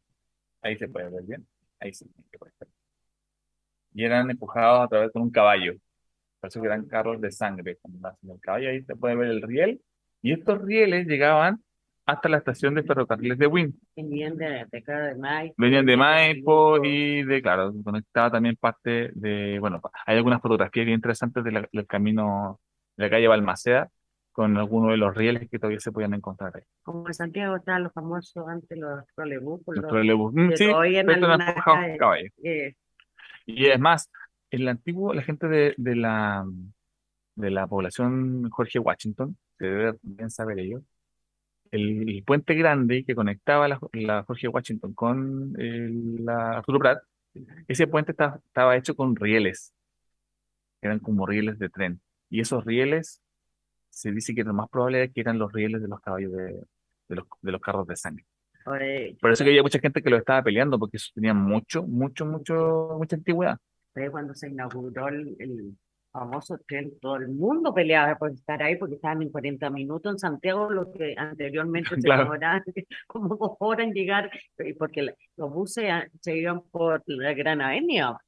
ahí se puede ver bien, ahí sí, se puede ver. Y eran empujados a través de un caballo. Por eso que eran carros de sangre. Cuando el caballo, ahí se puede ver el riel. Y estos rieles llegaban hasta la estación de ferrocarriles de Win. Venían de, de de Maipo. Venían de Maipo y de, claro, conectaba también parte de, bueno, hay algunas fotografías bien interesantes de la- del camino de la calle Balmaceda con algunos de los rieles que todavía se podían encontrar ahí. Como en Santiago estaban los famosos antes los trolebús, Los trolebús. Sí, en caballos. eh, Y es más, el antiguo, la gente de, de la, de la población Jorge Washington, que debe bien saber ello, el, el puente grande que conectaba la, la Jorge Washington con el- la Arturo Prat, ese puente estaba, estaba hecho con rieles, eran como rieles de tren. Y esos rieles, se dice que lo más probable es que eran los rieles de los caballos de, de los, de los carros de sangre. eh, Por eso que había mucha gente que lo estaba peleando, porque eso tenía mucho, mucho, mucho, mucha antigüedad. fue cuando se inauguró el, el famoso tren, todo el mundo peleaba por estar ahí porque estaban en 40 minutos en Santiago, lo que anteriormente se Claro. demoraban como dos horas en llegar, porque los buses se iban por la Gran Avenida.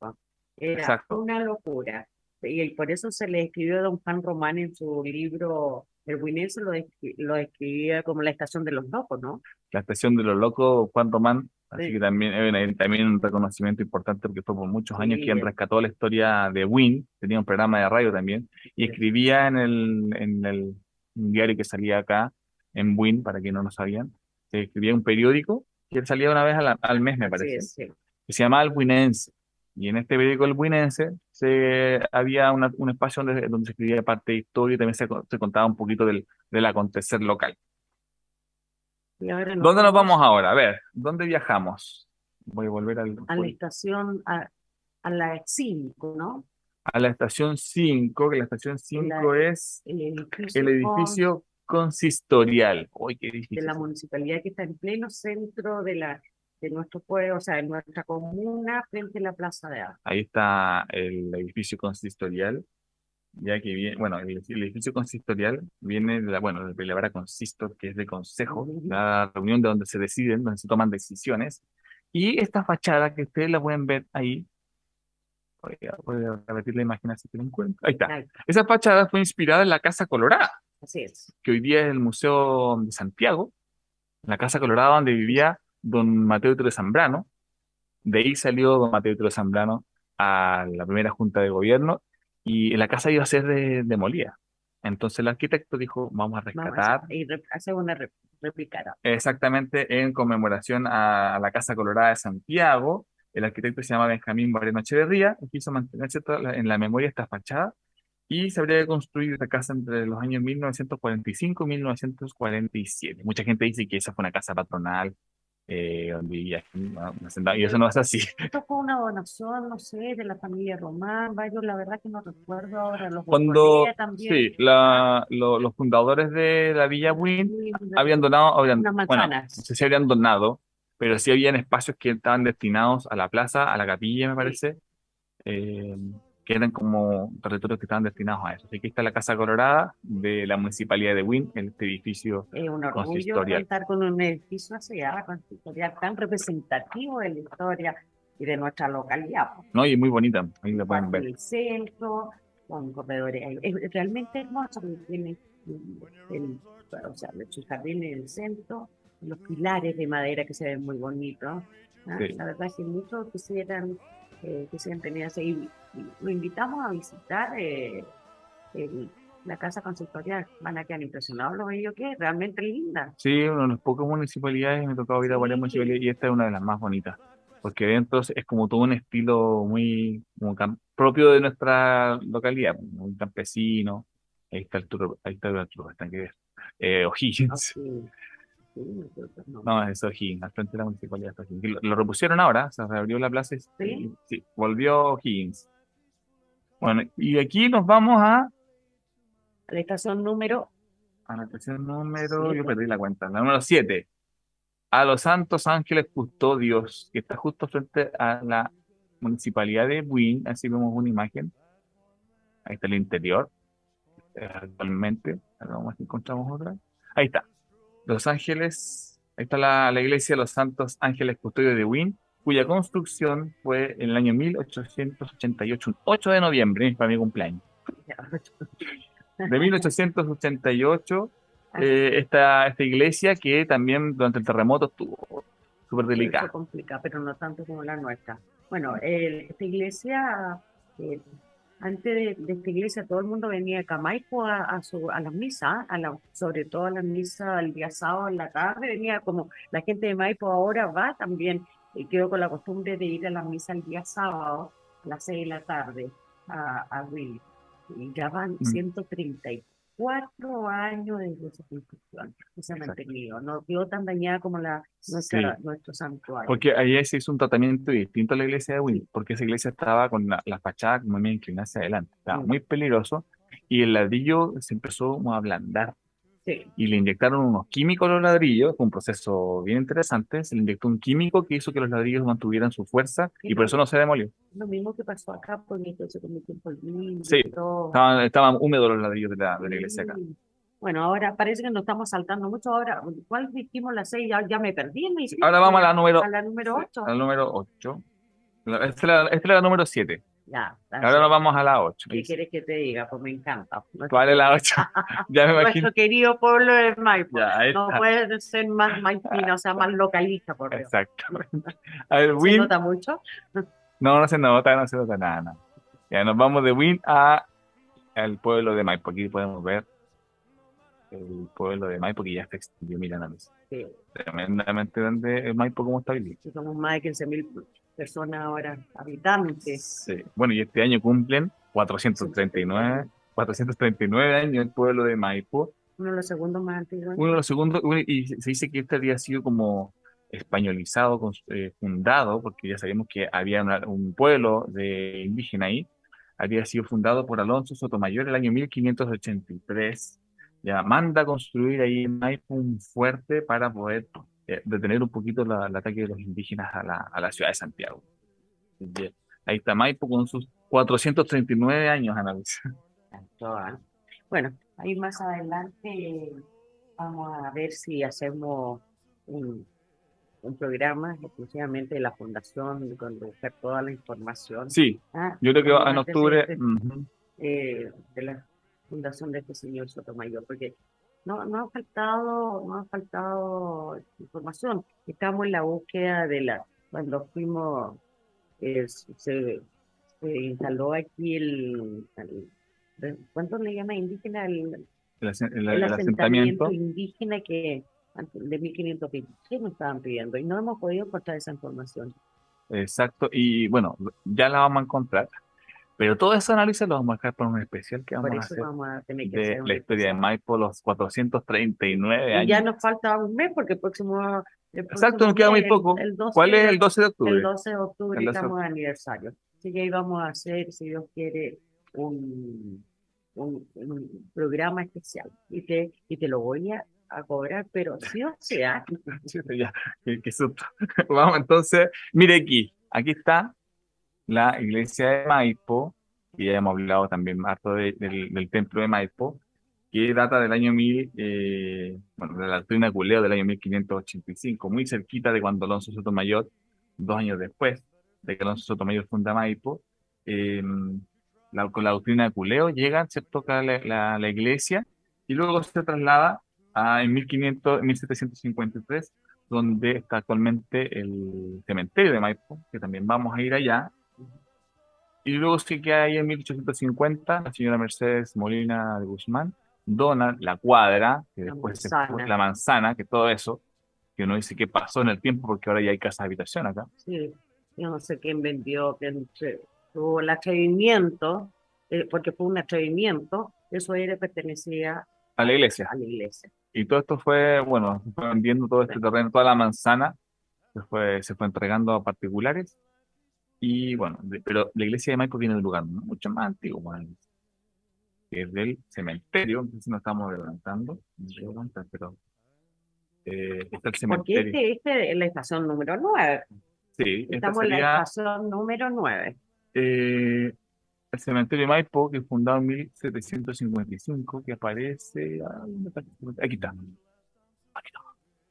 Era Exacto. una locura. Y por eso se le escribió a don Juan Román en su libro, el Winense lo, descri- lo describía como la estación de los locos, ¿no? la estación de los locos, Juan Román, así Sí. que también una- también un reconocimiento importante porque fue por muchos años Sí. quien rescató la historia de Win, tenía un programa de radio también, y escribía en el, en el diario que salía acá, en Win, para quienes no lo sabían, se escribía un periódico que salía una vez al, al mes, me parece, sí. que se llamaba El Winense. Y en este periódico El Winense se, había una- un espacio donde, donde se escribía parte de historia y también se, se contaba un poquito del, del acontecer local. Y ahora nos ¿Dónde nos vamos ahora? A ver, ¿dónde viajamos? Voy a volver al, a la estación, a, a la 5, ¿no? a la estación 5, que la estación 5 es El edificio, el con- edificio consistorial. Uy, qué de difícil. la municipalidad que está en pleno centro de la de nuestro pueblo, o sea, de nuestra comuna, frente a la Plaza de Armas. Ahí está el edificio consistorial, ya que viene, bueno, el, el edificio consistorial viene de la, bueno, de la palabra consistor, que es de consejo, la reunión de donde se deciden, donde se toman decisiones. Y esta fachada que ustedes la pueden ver ahí, voy a, voy a repetir la imagen así que la encuentro. Ahí está. Esa fachada fue inspirada en la Casa Colorada, Así es. que hoy día es el Museo de Santiago, la Casa Colorada donde vivía don Mateo de Zambrano. De ahí salió don Mateo de Zambrano a la primera junta de gobierno y la casa iba a ser de- demolida. Entonces el arquitecto dijo, vamos a Vamos a rescatar y hacer una re- réplica. exactamente en conmemoración a, a la Casa Colorada de Santiago El arquitecto se llama Benjamín Bareno Echeverría, y quiso mantenerse en la memoria esta fachada y se habría construido esta casa entre los años 1945 y 1947. Mucha gente dice que esa fue una casa patronal, eh, vivía y eso no es así. Esto fue una donación, no sé, de la familia Román, yo la verdad que no recuerdo ahora. Los Cuando, sí, la, los fundadores de la Villa Wynn habían donado, habían, bueno, no sé si habrían donado, pero sí habían espacios que estaban destinados a la plaza, a la capilla, me parece. Eh, que eran como territorios que estaban destinados a eso. Así que está la Casa Colorada de la Municipalidad de Wynn, este edificio Es un orgullo contar con un edificio así, consistorial tan representativo de la historia y de nuestra localidad. No, y muy bonita, ahí la pueden ver. El centro, con corredores, es realmente hermoso, tiene el, o sea, el jardín en el centro, los pilares de madera que se ven muy bonitos. ¿ah? La verdad es que muchos quisieran eh, que siempre tenía Y, lo invitamos a visitar eh, la casa consultorial. Van a quedar impresionados lo bello que es, realmente linda. Sí, una de las pocas municipalidades, me tocado ir a varias municipalidades y esta es una de las más bonitas. Porque dentro es como todo un estilo muy propio de nuestra localidad, muy campesino. Ahí está el tour, ahí está el tour, están que ver. Eh, O'Higgins. No, es O'Higgins, al frente de la municipalidad de O'Higgins. Lo, repusieron ahora, se reabrió la plaza y ¿Sí? volvió O'Higgins. Bueno, y aquí nos vamos a... la estación número... A la estación número... Yo perdí la cuenta. La número 7. A los Santos Ángeles Custodios, que está justo frente a la municipalidad de Buin. Así vemos una imagen. Ahí está el interior. Actualmente. Vamos a ver si encontramos otra. Ahí está. Los Ángeles, ahí está la, la iglesia de los Santos Ángeles Custodios de Wynn, cuya construcción fue en el año 1888, 8 de noviembre, para mi cumpleaños. De 1888, eh, esta, esta iglesia que también durante el terremoto estuvo súper delicada. complicada, pero no tanto como la nuestra. Bueno, esta iglesia eh, antes de, esta iglesia todo el mundo venía a Camaipo a, a, su, a las misas, a la, sobre todo a las misas el día sábado en la tarde, venía como la gente de Maipo ahora va también, y quedó con la costumbre de ir a la misa el día sábado a las seis de la tarde a, a Willy. Y ya van mm. 134 cuatro años desde su construcción que se ha mantenido. No quedó tan dañada como la, nuestra, nuestro santuario. Porque ahí se hizo un tratamiento distinto a la iglesia de Will, porque esa iglesia estaba con la, fachada como muy inclinada hacia adelante. Estaba mm. muy peligroso y el ladrillo se empezó a ablandar. Y le inyectaron unos químicos a los ladrillos, fue un proceso bien interesante. Se le inyectó un químico que hizo que los ladrillos mantuvieran su fuerza y por eso no se demolió. Lo mismo que pasó acá, porque se convirtió en polvillo. Sí, estaban, estaban, húmedos los ladrillos de la, de la iglesia acá. Bueno, ahora parece que nos estamos saltando mucho. Ahora, ¿cuál dijimos la seis? Ya, ya me perdí. ahora vamos a la número, a la número 8. A la número 8. Esta es la, número 7. Ya, Ahora nos vamos a la 8. ¿Qué quieres que te diga? Pues me encanta. ¿Cuál es la 8? ya me imagino. Nuestro querido pueblo de Maipo. no puede ser más maipino, o sea, más localista, por Dios. Exacto. A ver, ¿Se nota mucho? no, no se nota, no se nota nada. Ya nos vamos de Win a el pueblo de Maipo. Aquí podemos ver el pueblo de Maipo que ya está extendido, miren a Sí. Tremendamente grande Maipo como está viviendo. somos más de 15.000 personas ahora, habitantes. Sí. Bueno, y este año cumplen 439, 439 años el pueblo de Maipo. Uno de los segundos más antiguos. Uno de los segundos, y se dice que este había sido como españolizado, eh, fundado, porque ya sabemos que había un pueblo de indígena ahí, había sido fundado por Alonso Sotomayor el año 1583. Ya manda construir ahí en Maipo un fuerte para poder eh, detener un poquito la, el ataque de los indígenas a la, a la ciudad de Santiago. Ahí está Maipo con sus 439 años, Analisa. Bueno, ahí más adelante vamos a ver si hacemos un, un programa exclusivamente de la fundación, con buscar toda la información. Sí, ah, yo creo que en octubre. Eh, de la fundación de este señor Sotomayor, porque no, no ha faltado, no ha faltado información. Estamos en la búsqueda de la, cuando fuimos, se, instaló aquí el, ¿cuánto le llama indígena? El, el, asentamiento, indígena que de 1520 nos estaban pidiendo y no hemos podido encontrar esa información. Exacto, y bueno, ya la vamos a encontrar. Pero todo ese análisis lo vamos a dejar para un especial que Por vamos a hacer vamos a tener que de hacer la historia de especial. Maipo, los 439 Y años. ya nos falta un mes porque el próximo, el Exacto, próximo nos queda muy poco. El 12, ¿Cuál es el 12 de octubre? el 12 de octubre El 12 de estamos de aniversario. Así que ahí vamos a hacer, si Dios quiere, un, un, un programa especial. Y te, y te lo voy a, a cobrar, pero sí o sea, ya, qué, qué susto. Vamos entonces, mire aquí, aquí está la iglesia de Maipo, y ya hemos hablado también harto de- del, del templo de Maipo, que data del año 1000, eh, bueno, de la doctrina Culeo del año 1585, muy cerquita de cuando Alonso Sotomayor, dos años después de que Alonso Sotomayor funda Maipo, eh, la- con la doctrina de Culeo llega, se toca la, la, la iglesia y luego se traslada a, en 1500, 1753, donde está actualmente el cementerio de Maipo, que también vamos a ir allá. Y luego sí que hay en 1850, la señora Mercedes Molina de Guzmán dona la cuadra, que La después se manzana. fue- la manzana, que todo eso, que uno dice que pasó en el tiempo porque ahora ya hay casas de habitación acá. sí, yo no sé quién vendió, quién se- tuvo el atrevimiento, eh, porque fue un atrevimiento, eso era pertenecía A la iglesia. a la iglesia. Y todo esto fue, bueno, se fue vendiendo todo este terreno, toda la manzana, se fue, se fue entregando a particulares. Y bueno, de- pero la iglesia de Maipo viene de un lugar mucho más antiguo, bueno, que es del cementerio, entonces no estamos adelantando, no sé adelantar, pero eh, está el Porque cementerio. este, este es la estación número 9. Sí, esta Estamos en la sería estación número 9. eh, el cementerio de Maipo, que es fundado en 1755, que aparece. ah, ¿dónde está? Aquí está. Aquí está.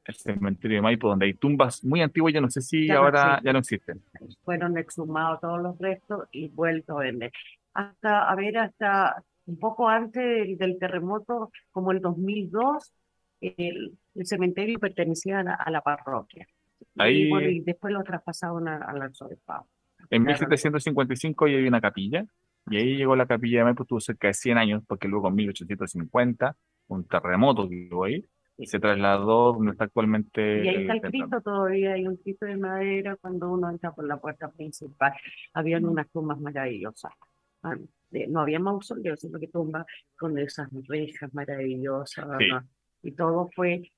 El cementerio de Maipo, donde hay tumbas muy antiguas, yo no sé si Ya no ahora existen. ya no existen. Fueron exhumados todos los restos y vueltos a vender. Hasta, a ver, hasta un poco antes del, del terremoto, como el 2002, el, el cementerio pertenecía a la, a la parroquia. Y, Ahí- bueno, y después lo traspasaron a- al arzobispado. En Claro. 1755 ya había una capilla, y ahí llegó la capilla de Maipo, estuvo cerca de 100 años, porque luego en 1850, un terremoto que hubo ahí, y se trasladó donde está actualmente Y ahí está el templo. Cristo todavía, hay un Cristo de madera cuando uno entra por la puerta principal. Habían unas tumbas maravillosas. Ah, de- No había mausoleos, sino que tumbas con esas rejas maravillosas. Sí. ¿no? Y todo fue,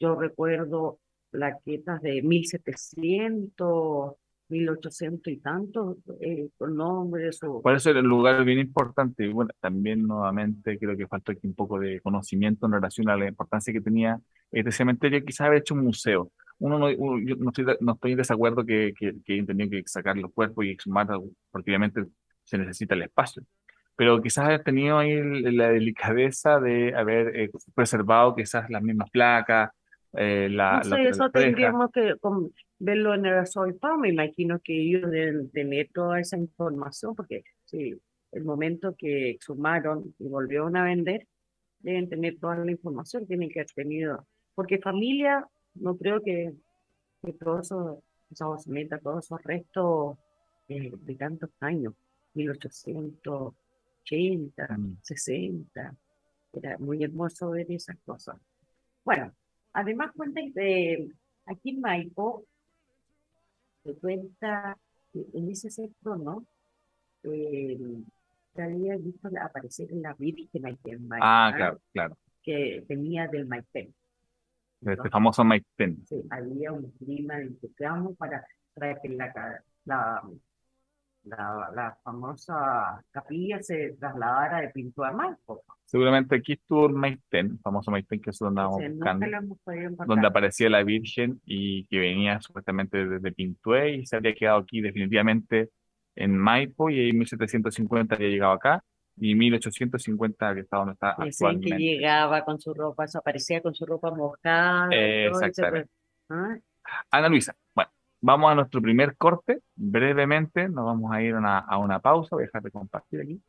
yo recuerdo plaquetas de 1700, 1800 y tanto, eh, con nombres o... Por eso un lugar bien importante. Y bueno, también nuevamente creo que faltó aquí un poco de conocimiento en relación a la importancia que tenía este cementerio, quizás haber hecho un museo. Uno no, uno- yo no estoy, no estoy en desacuerdo que, que, que tenido que sacar los cuerpos y exhumar, porque obviamente se necesita el espacio. Pero quizás haber tenido ahí el- la delicadeza de haber eh, preservado quizás las mismas placas, eh, la, No la- sé, la eso tendríamos que verlo en el arzobispado. Me imagino que ellos deben tener toda esa información, porque sí, el momento que exhumaron y volvieron a vender, deben tener toda la información, tienen que haber tenido, porque familia, no creo que, que todo eso, esa osamenta, todos esos restos de tantos años, 1880, Mm. 60, era muy hermoso ver esas cosas. Bueno, además cuentan que aquí en Maipo se cuenta en ese sector, ¿no? Eh, había visto aparecer la Virgen en Maipo, Ah, claro, claro. que venía del Maipén. De este famoso Ten. sí, había un clima de entusiasmo para traer la, la, la, la famosa capilla se trasladara de Pinto a Maipo. Seguramente aquí estuvo el el famoso Ten que es donde buscando. donde aparecía la Virgen y que venía supuestamente desde Pintué y se había quedado aquí definitivamente en Maipo y en 1750 había llegado acá y en 1850 había estado donde está que actualmente. llegaba con su ropa, aparecía con su ropa mojada. se Exactamente. ¿Ah? Ana Luisa, vamos a nuestro primer corte, brevemente, nos vamos a ir a una, a una pausa, voy a dejar de compartir aquí,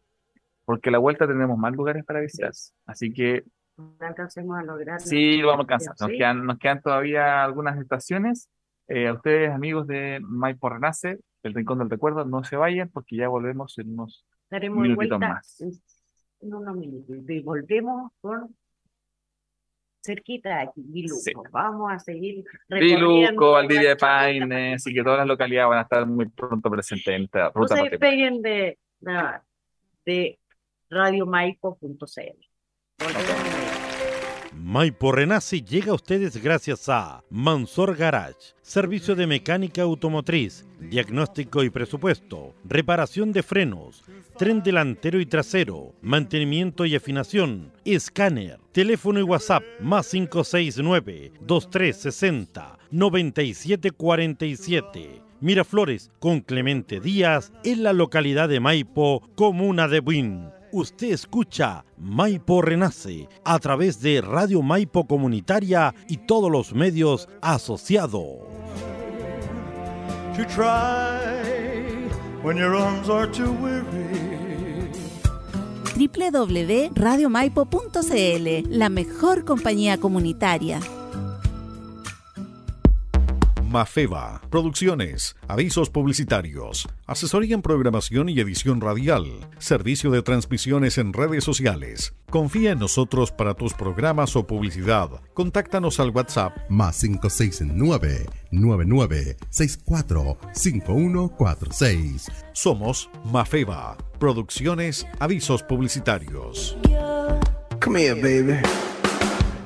porque a la vuelta tenemos más lugares para visitar, así que No alcancemos a lograr. Sí, lo vamos a alcanzar. Nos ¿Sí? quedan, nos quedan todavía algunas estaciones. Eh, a ustedes, amigos de Maipo Renace, el Rincón del Recuerdo, no se vayan porque ya volvemos en unos... Estaremos de minutitos vuelta más. en, en unos minutos y volvemos con cerquita de aquí, Biluco. Sí. Vamos a seguir Biluco, recorriendo Valdivia de nuestra ruta. Paine, así que todas las localidades van a estar muy pronto presentes en esta No ruta se patria. despeguen de, de, de radiomaipo.cl. Volvemos. Maipo Renace llega a ustedes gracias a Mansor Garage, servicio de mecánica automotriz, diagnóstico y presupuesto, reparación de frenos, tren delantero y trasero, mantenimiento y afinación, escáner, teléfono y WhatsApp más 569-2360-9747. Miraflores con Clemente Díaz en la localidad de Maipo, comuna de Buin. Usted escucha Maipo Renace a través de Radio Maipo Comunitaria y todos los medios asociados. www.radiomaipo.cl, la mejor compañía comunitaria. Mafeva, producciones, avisos publicitarios, asesoría en programación y edición radial, servicio de transmisiones en redes sociales. Confía en nosotros para tus programas o publicidad. Contáctanos al WhatsApp más 569-9964-5146. Somos Mafeva, producciones, avisos publicitarios. Come here, baby.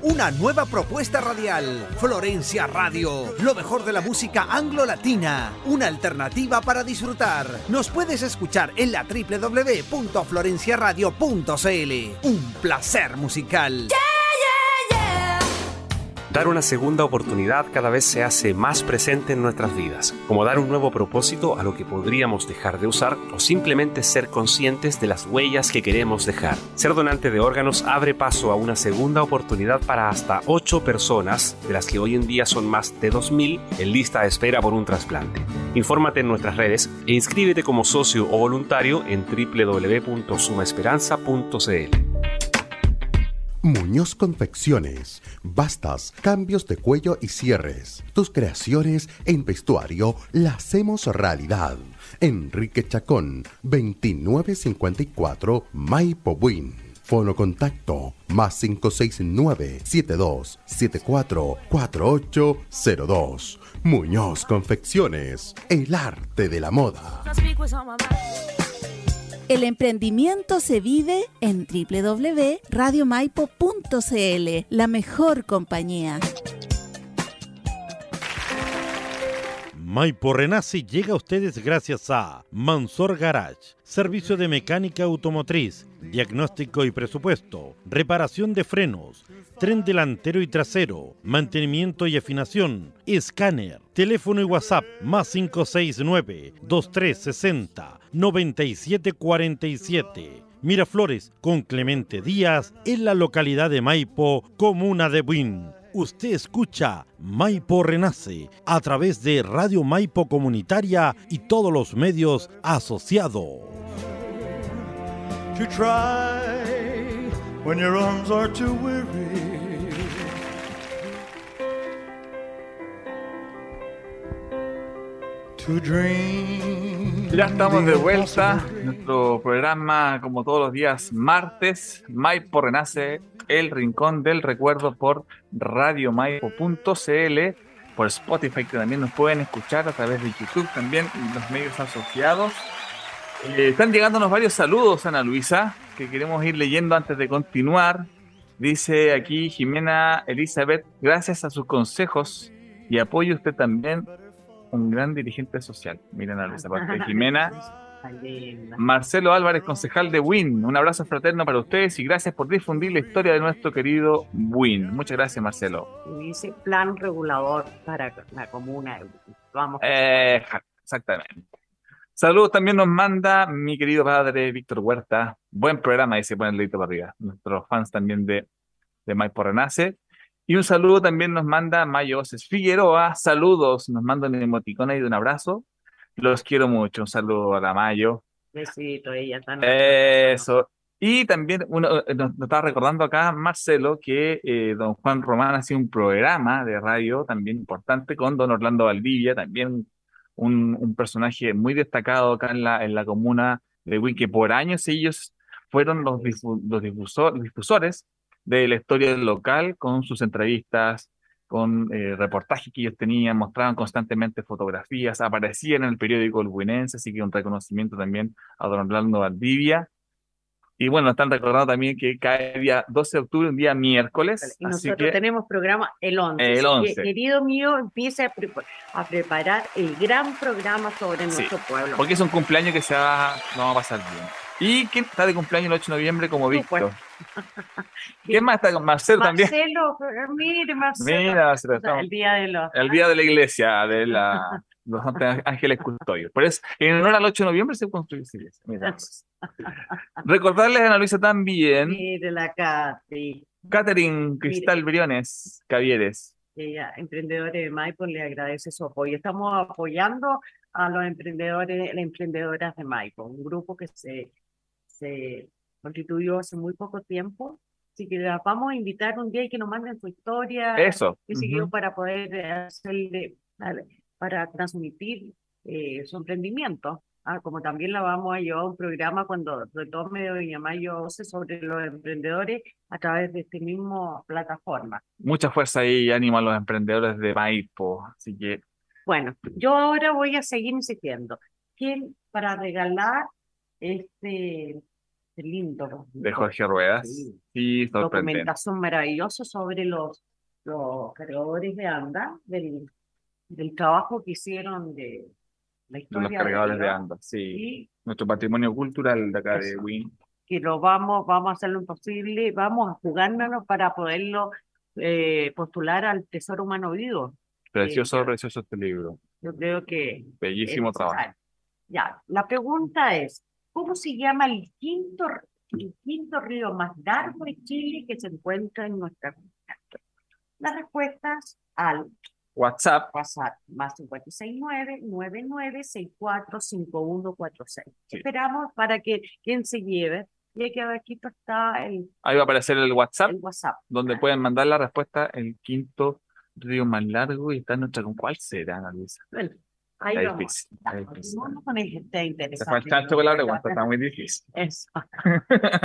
Una nueva propuesta radial. Florencia Radio. Lo mejor de la música anglo-latina. Una alternativa para disfrutar. Nos puedes escuchar en la www.florenciaradio.cl. Un placer musical. Dar una segunda oportunidad cada vez se hace más presente en nuestras vidas, como dar un nuevo propósito a lo que podríamos dejar de usar o simplemente ser conscientes de las huellas que queremos dejar. Ser donante de órganos abre paso a una segunda oportunidad para hasta 8 personas, de las que hoy en día son más de 2.000 en lista de espera por un trasplante. Infórmate en nuestras redes e inscríbete como socio o voluntario en www.sumaesperanza.cl. Muñoz Confecciones. Bastas, cambios de cuello y cierres. Tus creaciones en vestuario las hacemos realidad. Enrique Chacón, 2954 Maipo Buin. Fono contacto más 569-7274-4802. Muñoz Confecciones, el arte de la moda. El emprendimiento se vive en www.radiomaipo.cl, la mejor compañía. Maipo Renace llega a ustedes gracias a Mansor Garage, servicio de mecánica automotriz, diagnóstico y presupuesto, reparación de frenos, tren delantero y trasero, mantenimiento y afinación, escáner, teléfono y WhatsApp más 569-2360-9747. Miraflores con Clemente Díaz en la localidad de Maipo, comuna de Buin. Usted escucha Maipo Renace a través de Radio Maipo Comunitaria y todos los medios asociados. When your arms are too weary. Ya estamos de vuelta. Nuestro programa, como todos los días, martes, Maipo Renace, el rincón del recuerdo por radiomaipo.cl, por Spotify, que también nos pueden escuchar a través de YouTube también y los medios asociados. Eh, están llegándonos varios saludos, Ana Luisa, que queremos ir leyendo antes de continuar. Dice aquí Jimena Elizabeth, gracias a sus consejos y apoyo usted también un gran dirigente social. Miren a Luisa, aparte de Jimena. Marcelo Álvarez, concejal de WIN. Un abrazo fraterno para ustedes y gracias por difundir la historia de nuestro querido WIN. Muchas gracias, Marcelo. Y dice plan regulador para la comuna. Vamos. Eh, exactamente. Saludos también nos manda mi querido padre Víctor Huerta. Buen programa, dice, pone el dedito para arriba. Nuestros fans también de, de Maipo Renace. Y un saludo también nos manda Mayo Oces Figueroa. Saludos, nos manda un emoticón ahí de un abrazo. Los quiero mucho. Un saludo a la Mayo. Besito, ella tan Eso. Y también uno, eh, nos, nos estaba recordando acá Marcelo que eh, don Juan Román hacía un programa de radio también importante con don Orlando Valdivia, también un, un personaje muy destacado acá en la, en la comuna de Win, que por años ellos fueron los, difu- los, difuso- difusores de la historia del local con sus entrevistas, con eh, reportajes que ellos tenían, mostraban constantemente fotografías, aparecían en el periódico El Buenense, así que un reconocimiento también a don Orlando Valdivia. Y bueno, están recordando también que cae el día 12 de octubre, un día miércoles. Y así nosotros que tenemos programa el 11. El Así que, 11. querido mío, empiece a, prepa- a preparar el gran programa sobre Sí, nuestro pueblo. porque es un cumpleaños que se va, vamos a pasar bien. ¿Y quién está de cumpleaños el 8 de noviembre como Víctor? ¿Quién más está con Marcelo también? Marcelo, mire, Marcelo. Mira, Marcelo, O sea, estamos- el día de los. el día de la iglesia, de la, los ángeles custodios. Por eso, en honor al 8 de noviembre se construye esa iglesia. Mira. Recordarles a Ana Luisa también, Mire la Katy, Catherine Cristal Briones Cavieres. ella, emprendedores de Maipo, le agradece su apoyo. Estamos apoyando a los emprendedores, las emprendedoras de Maipo, un grupo que se, se constituyó hace muy poco tiempo. Así que las vamos a invitar un día y que nos manden su historia, Eso. sé yo, ujú. para poder hacerle, para transmitir eh, su emprendimiento. Ah, como también la vamos a llevar a un programa cuando retome Doña Mayo Ose sobre los emprendedores a través de esta misma plataforma. Mucha fuerza ahí y ánimo a los emprendedores de Maipo. Así que Bueno, yo ahora voy a seguir insistiendo. ¿Quién para regalar este, este lindo de Jorge Ruedas. Sí. Sí, sorprendente. documentación maravillosa sobre los, los cargadores de anda, del, del trabajo que hicieron de la De historia los cargadores de ellos, anda. Sí. y Nuestro patrimonio cultural de acá de. Win. que lo vamos, vamos a hacer lo imposible, vamos a jugárnoslo para poderlo eh, postular al Tesoro Humano Vivo. Precioso, precioso este libro. Yo creo que Bellísimo trabajo. Ya, la pregunta es, ¿cómo se llama el quinto, el quinto río más largo de Chile que se encuentra en nuestra comunidad? Las respuestas al WhatsApp. WhatsApp más 569-9964-5146. Sí. Esperamos para que quien se lleve, ya que abajito está el, Ahí va a aparecer el WhatsApp, el WhatsApp. donde pueden mandar la respuesta. El quinto río más largo y está nuestra. ¿Con cuál será, Luisa? Bueno, ahí Está vamos. difícil. Está difícil. continuamos con este Se fue interesante. el chancho con la pregunta, está muy difícil. Eso.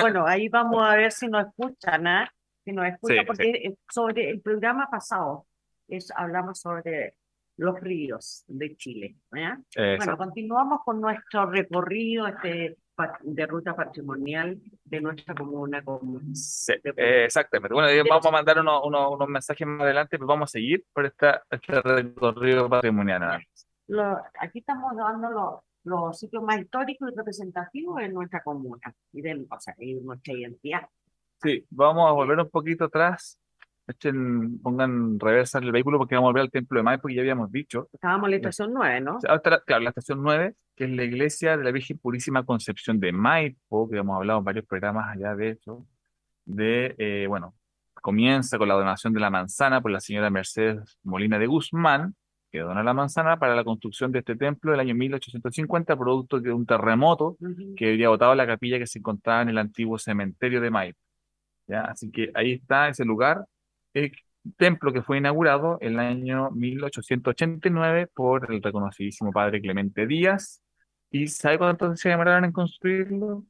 Bueno, ahí vamos a ver si nos escuchan, ¿ah? Si nos escuchan, Sí, porque sobre el programa pasado es, hablamos sobre los ríos de Chile. Bueno, Exacto. continuamos con nuestro recorrido este, pa- de ruta patrimonial de nuestra comuna. común. Sí, eh, exactamente. Bueno, ahí vamos a mandar unos, unos, unos mensajes más adelante, pero vamos a seguir por esta, este recorrido patrimonial. Luisa. Lo- aquí estamos dando los, los sitios más históricos y representativos de nuestra comuna y de, o sea, y de nuestra identidad. Sí, vamos a volver un poquito atrás. Echen, pongan reversa el vehículo porque vamos a volver al templo de Maipo, que ya habíamos dicho. Estábamos en la estación 9, ¿no? O sea, hasta la- claro, la estación 9, que es la iglesia de la Virgen Purísima Concepción de Maipo, que hemos hablado en varios programas allá, de hecho, de, eh, bueno, comienza con la donación de la manzana por la señora Mercedes Molina de Guzmán, que dona la manzana para la construcción de este templo del año 1850, producto de un terremoto Ujú. que habría botado la capilla que se encontraba en el antiguo cementerio de Maipo. ¿ya? Así que ahí está ese lugar, el templo que fue inaugurado en el año 1889 por el reconocidísimo padre Clemente Díaz. ¿Y sabe cuánto se demoraron en construirlo?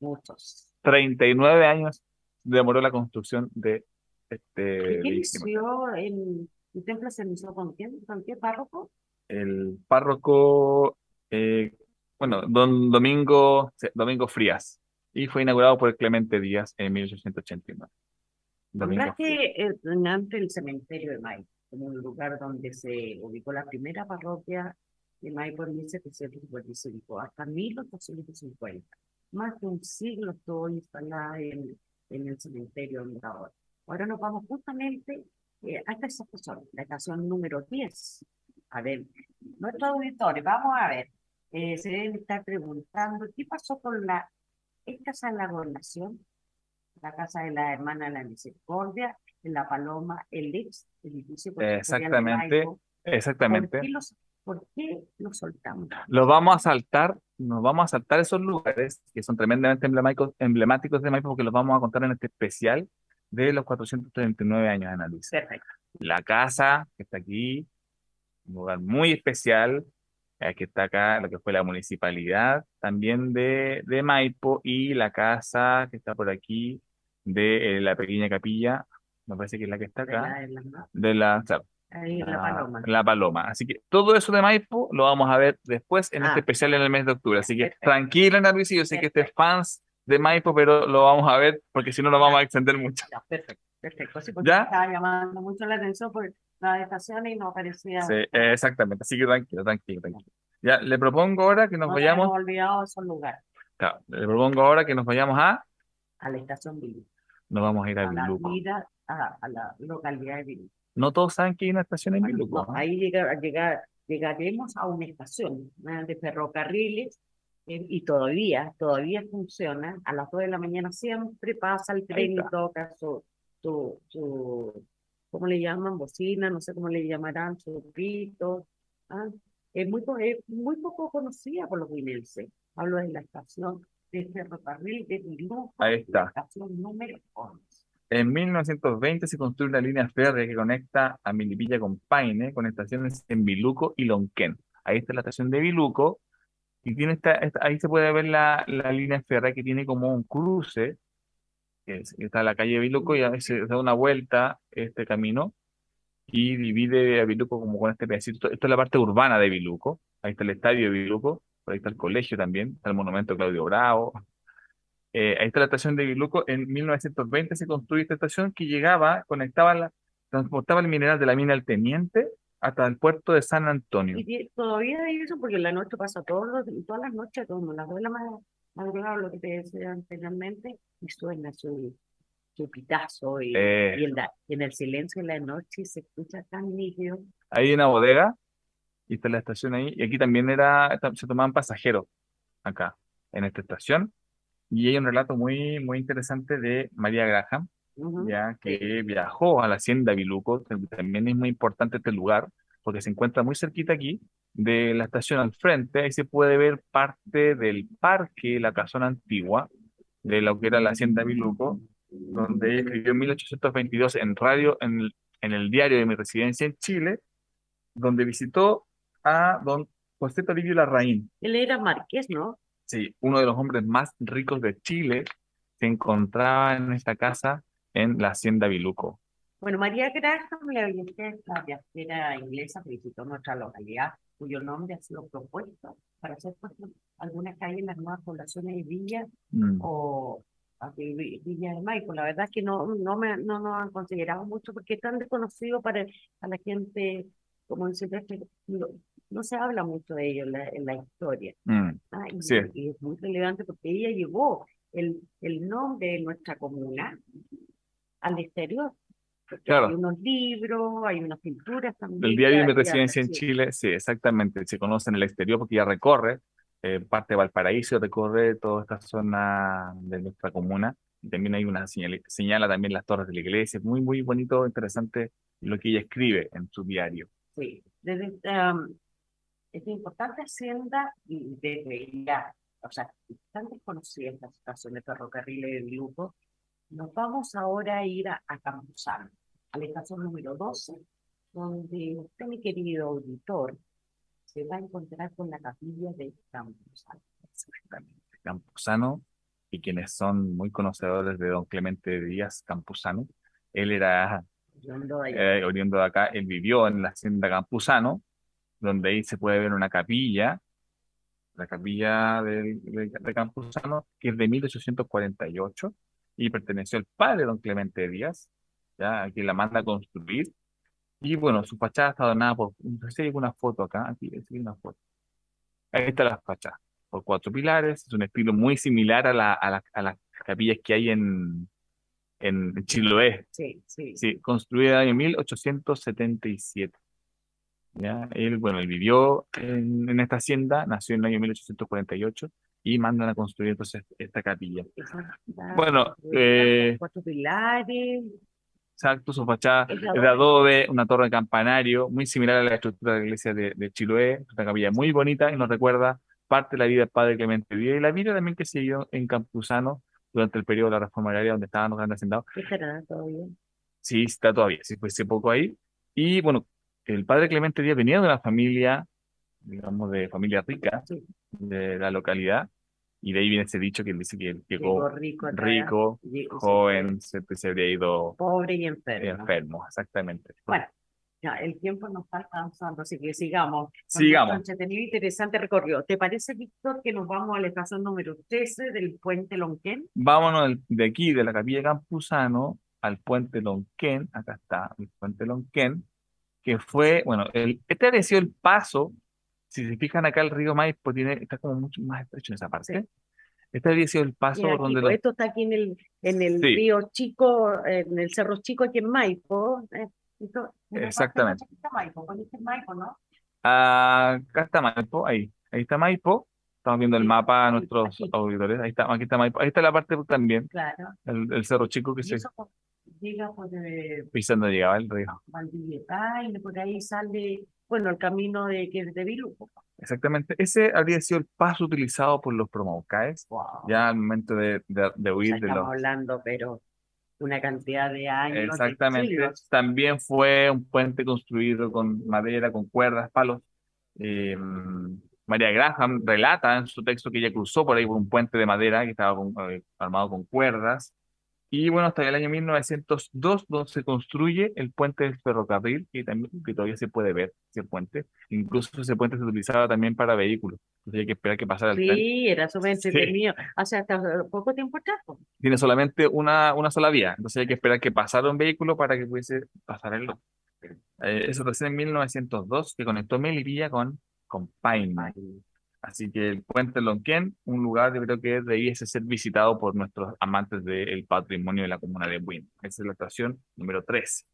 Muchos. 39 años demoró la construcción de este ¿Y qué inició el, el templo se inició con quién? ¿Con qué párroco? El párroco, eh, bueno, don Domingo, Domingo Frías, y fue inaugurado por Clemente Díaz en 1889. Domingo. Nombraste eh, antes el cementerio de Maipo, como un lugar donde se ubicó la primera parroquia de Maipo en 1755 hasta 1850. Más de un siglo estuvo instalada en, en el cementerio está ahora. Ahora nos vamos justamente eh, hasta esa persona, la estación número 10. A ver, nuestros auditores, vamos a ver, eh, se deben estar preguntando qué pasó con la ¿Es casa de la gobernación? La casa de la hermana de la misericordia, en la Paloma, el ex edificio consistorial de Exactamente, Maipo. ¿Por exactamente. qué los, por qué los soltamos? Los vamos a saltar, nos vamos a saltar esos lugares que son tremendamente emblemáticos, emblemáticos de Maipo porque los vamos a contar en este especial de los 439 años de Ana Luisa. Perfecto. La casa que está aquí, un lugar muy especial, eh, que está acá, lo que fue la municipalidad también de, de Maipo, y la casa que está por aquí, de eh, la pequeña capilla, me parece que es la que está De la, acá, de la- de la, claro, ahí la paloma. la Paloma. Así que todo eso de Maipo lo vamos a ver después en este Ah. especial en el mes de octubre. Así que Perfecto. tranquila, Narvisi, yo sé que este es fans de Maipo, pero lo vamos a ver porque si no nos vamos a extender mucho. Ya, perfecto, perfecto. Sí, porque ¿Ya? estaba llamando mucho la atención por las estaciones y no aparecía. Sí, eh, exactamente. Así que tranquilo, tranquilo, tranquilo. Ya, le propongo ahora que nos no vayamos, hemos olvidado esos lugares. claro, le propongo ahora que nos vayamos a, A la estación Bilú. nos vamos a ir a A la Biluco. vida, a, a la localidad de Bilú. No todos saben que hay una estación en Biluco. no, ahí llega, llegar, llegaremos a una estación de ferrocarriles y todavía, todavía funciona. A las 2 de la mañana siempre pasa el tren y toca su, su, su, ¿cómo le llaman? Bocina, no sé cómo le llamarán, su pito. ¿ah? Es muy, es muy poco conocida por los guinenses. Hablo de la estación de ferrocarril de Bilú, Ahí la está. estación número 11. En 1920 se construye una línea férrea que conecta a Milipilla con Paine, con estaciones en Biluco y Lonquén. Ahí está la estación de Biluco, y tiene esta, esta- ahí se puede ver la, la línea férrea que tiene como un cruce, que es- está la calle Biluco, y se da una vuelta este camino, y divide a Biluco como con este pedacito. Esto es la parte urbana de Biluco, ahí está el estadio de Biluco, por ahí está el colegio también, está el monumento Claudio Bravo, eh, ahí está la estación de Biluco. En 1920 se construye esta estación que llegaba, conectaba, la, transportaba el mineral de la mina El Teniente hasta el puerto de San Antonio. Y todavía hay eso porque la noche pasa todos todas las noches, como las dos de la ma- madrugada, lo que te decía anteriormente, y suena su, su pitazo y, Eh. y en, la- en el silencio de la noche se escucha tan nítido. Hay una bodega y está la estación ahí. Y aquí también era, se tomaban pasajeros acá, en esta estación. Y hay un relato muy, muy interesante de María Graham, Ujú. ya que viajó a la hacienda Biluco. que También es muy importante este lugar porque se encuentra muy cerquita aquí de la estación al frente. Ahí se puede ver parte del parque, la casona antigua de lo que era la hacienda Biluco, donde ella escribió en 1822 en radio, en el, en el diario de mi residencia en Chile, donde visitó a don José Toribio Larraín. Él era marqués, ¿no? Sí, uno de los hombres más ricos de Chile se encontraba en esta casa en la hacienda Biluco. Bueno, María Graham, la viajera, inglesa visitó nuestra localidad, cuyo nombre ha sido propuesto para ser puesto alguna calle en las nuevas poblaciones de Villa Mm. o Villa de Maipo. La verdad es que no, no, me, no nos han considerado mucho porque es tan desconocido para, la gente, como Silvestre, no, no se habla mucho de ello en la, en la historia. Mm. Ah, y, Sí. y es muy relevante porque ella llevó el, el nombre de nuestra comuna al exterior. Claro. hay unos libros, hay unas pinturas también. Del diario de mi residencia en. Chile, sí, exactamente. Se conoce en el exterior porque ya recorre eh, parte de Valparaíso, recorre toda esta zona de nuestra comuna. Y también hay una señal, señala también las torres de la iglesia. Muy, muy bonito, interesante lo que ella escribe en su diario. Sí, desde um, esta importante hacienda y desde ya, o sea, tan desconocida esta estación de ferrocarriles de Biluco, nos vamos ahora a ir a, a Campuzano, a la estación número 12, donde usted, mi querido auditor, se va a encontrar con la capilla de Campuzano. Exactamente. Campuzano, y quienes son muy conocedores de don Clemente Díaz Campuzano, él era eh, oriundo de acá, él vivió en la hacienda Campuzano, donde ahí se puede ver una capilla, la capilla del- de, de Campuzano, que es de 1848 y perteneció al padre don Clemente Díaz, ya, a quien la manda a construir. Y bueno, su fachada está adornada por, no sé si hay alguna foto acá, aquí hay una foto. Ahí está la fachada, por cuatro pilares, es un estilo muy similar a, la, a, la- a las capillas que hay en, en Chiloé, Sí, sí. Sí, construida en 1877. ¿Ya? Él, bueno, él vivió en, en esta hacienda, nació en el año 1848 y mandan a construir entonces esta capilla. Bueno, eh, cuatro pilares, Exacto, su fachada Es de de adobe, una torre campanario, muy similar a la estructura de la iglesia de, de Chiloé, una capilla muy bonita y nos recuerda parte de la vida del padre Clemente Díaz y la vida también que se dio en Campuzano durante el periodo de la reforma agraria donde estaban los grandes hacendados. ¿qué estará todavía? Sí, está todavía, sí, fue hace poco ahí. Y bueno, el padre Clemente Díaz venía de una familia, digamos, de familia rica Sí. de la localidad, Y de ahí viene ese dicho que dice que él Llegó llegó rico, rico, y- joven, se, se habría ido pobre y enfermo. enfermo, exactamente. Bueno, ya el tiempo nos está alcanzando, así que sigamos. Sigamos. entretenido e interesante recorrido. ¿Te parece, Víctor, que nos vamos a la estación número 13 del puente Lonquén? Vámonos de aquí, de la capilla Campuzano, al puente Lonquén. Acá está el puente Lonquén, que fue, bueno, el, este habría sido el paso. Si se fijan acá, el río Maipo tiene, está como mucho más estrecho en esa parte. Este habría sido el paso aquí, donde pues, los- esto está aquí en el, en el Sí. río Chico, en el Cerro Chico, aquí en Maipo. eh, esto- Exactamente. más chiquita Maipo, Maipo, ¿no? Acá está Maipo, ahí. Ahí está Maipo. Estamos viendo el Sí, mapa a nuestros aquí. auditores. Ahí está, aquí está Maipo. Ahí está la parte también, Claro. el, el Cerro Chico que Y se eso pues, llega por eh, pisando llegaba el río. Valdivia y por ahí sale, bueno, el camino de que es de Viluco. Exactamente. Ese habría sido el paso utilizado por los promaucaes Wow. ya al momento de, de, de O huir sea, de estamos los... hablando, pero una cantidad de años, Exactamente. También fue un puente construido con madera, con cuerdas, palos. Eh, María Graham relata en su texto que ella cruzó por ahí por un puente de madera que estaba con- eh, armado con cuerdas. Y bueno, hasta el año 1902, donde se construye el puente del ferrocarril, que, también, que todavía se puede ver ese puente. Incluso ese puente se utilizaba también para vehículos. Entonces hay que esperar que pasara el tren. Sí, era súper Sí. entretenido. Hace hasta poco tiempo atrás. Tiene solamente una, una sola vía. Entonces hay que esperar que pasara un vehículo para que pudiese pasar el otro. Eh, eso recién en 1902, que conectó Melipilla con, con Paine. Así que el puente Lonquén, un lugar yo creo que debiese ser visitado por nuestros amantes del patrimonio de la comuna de Buin. Esa es la estación número 13.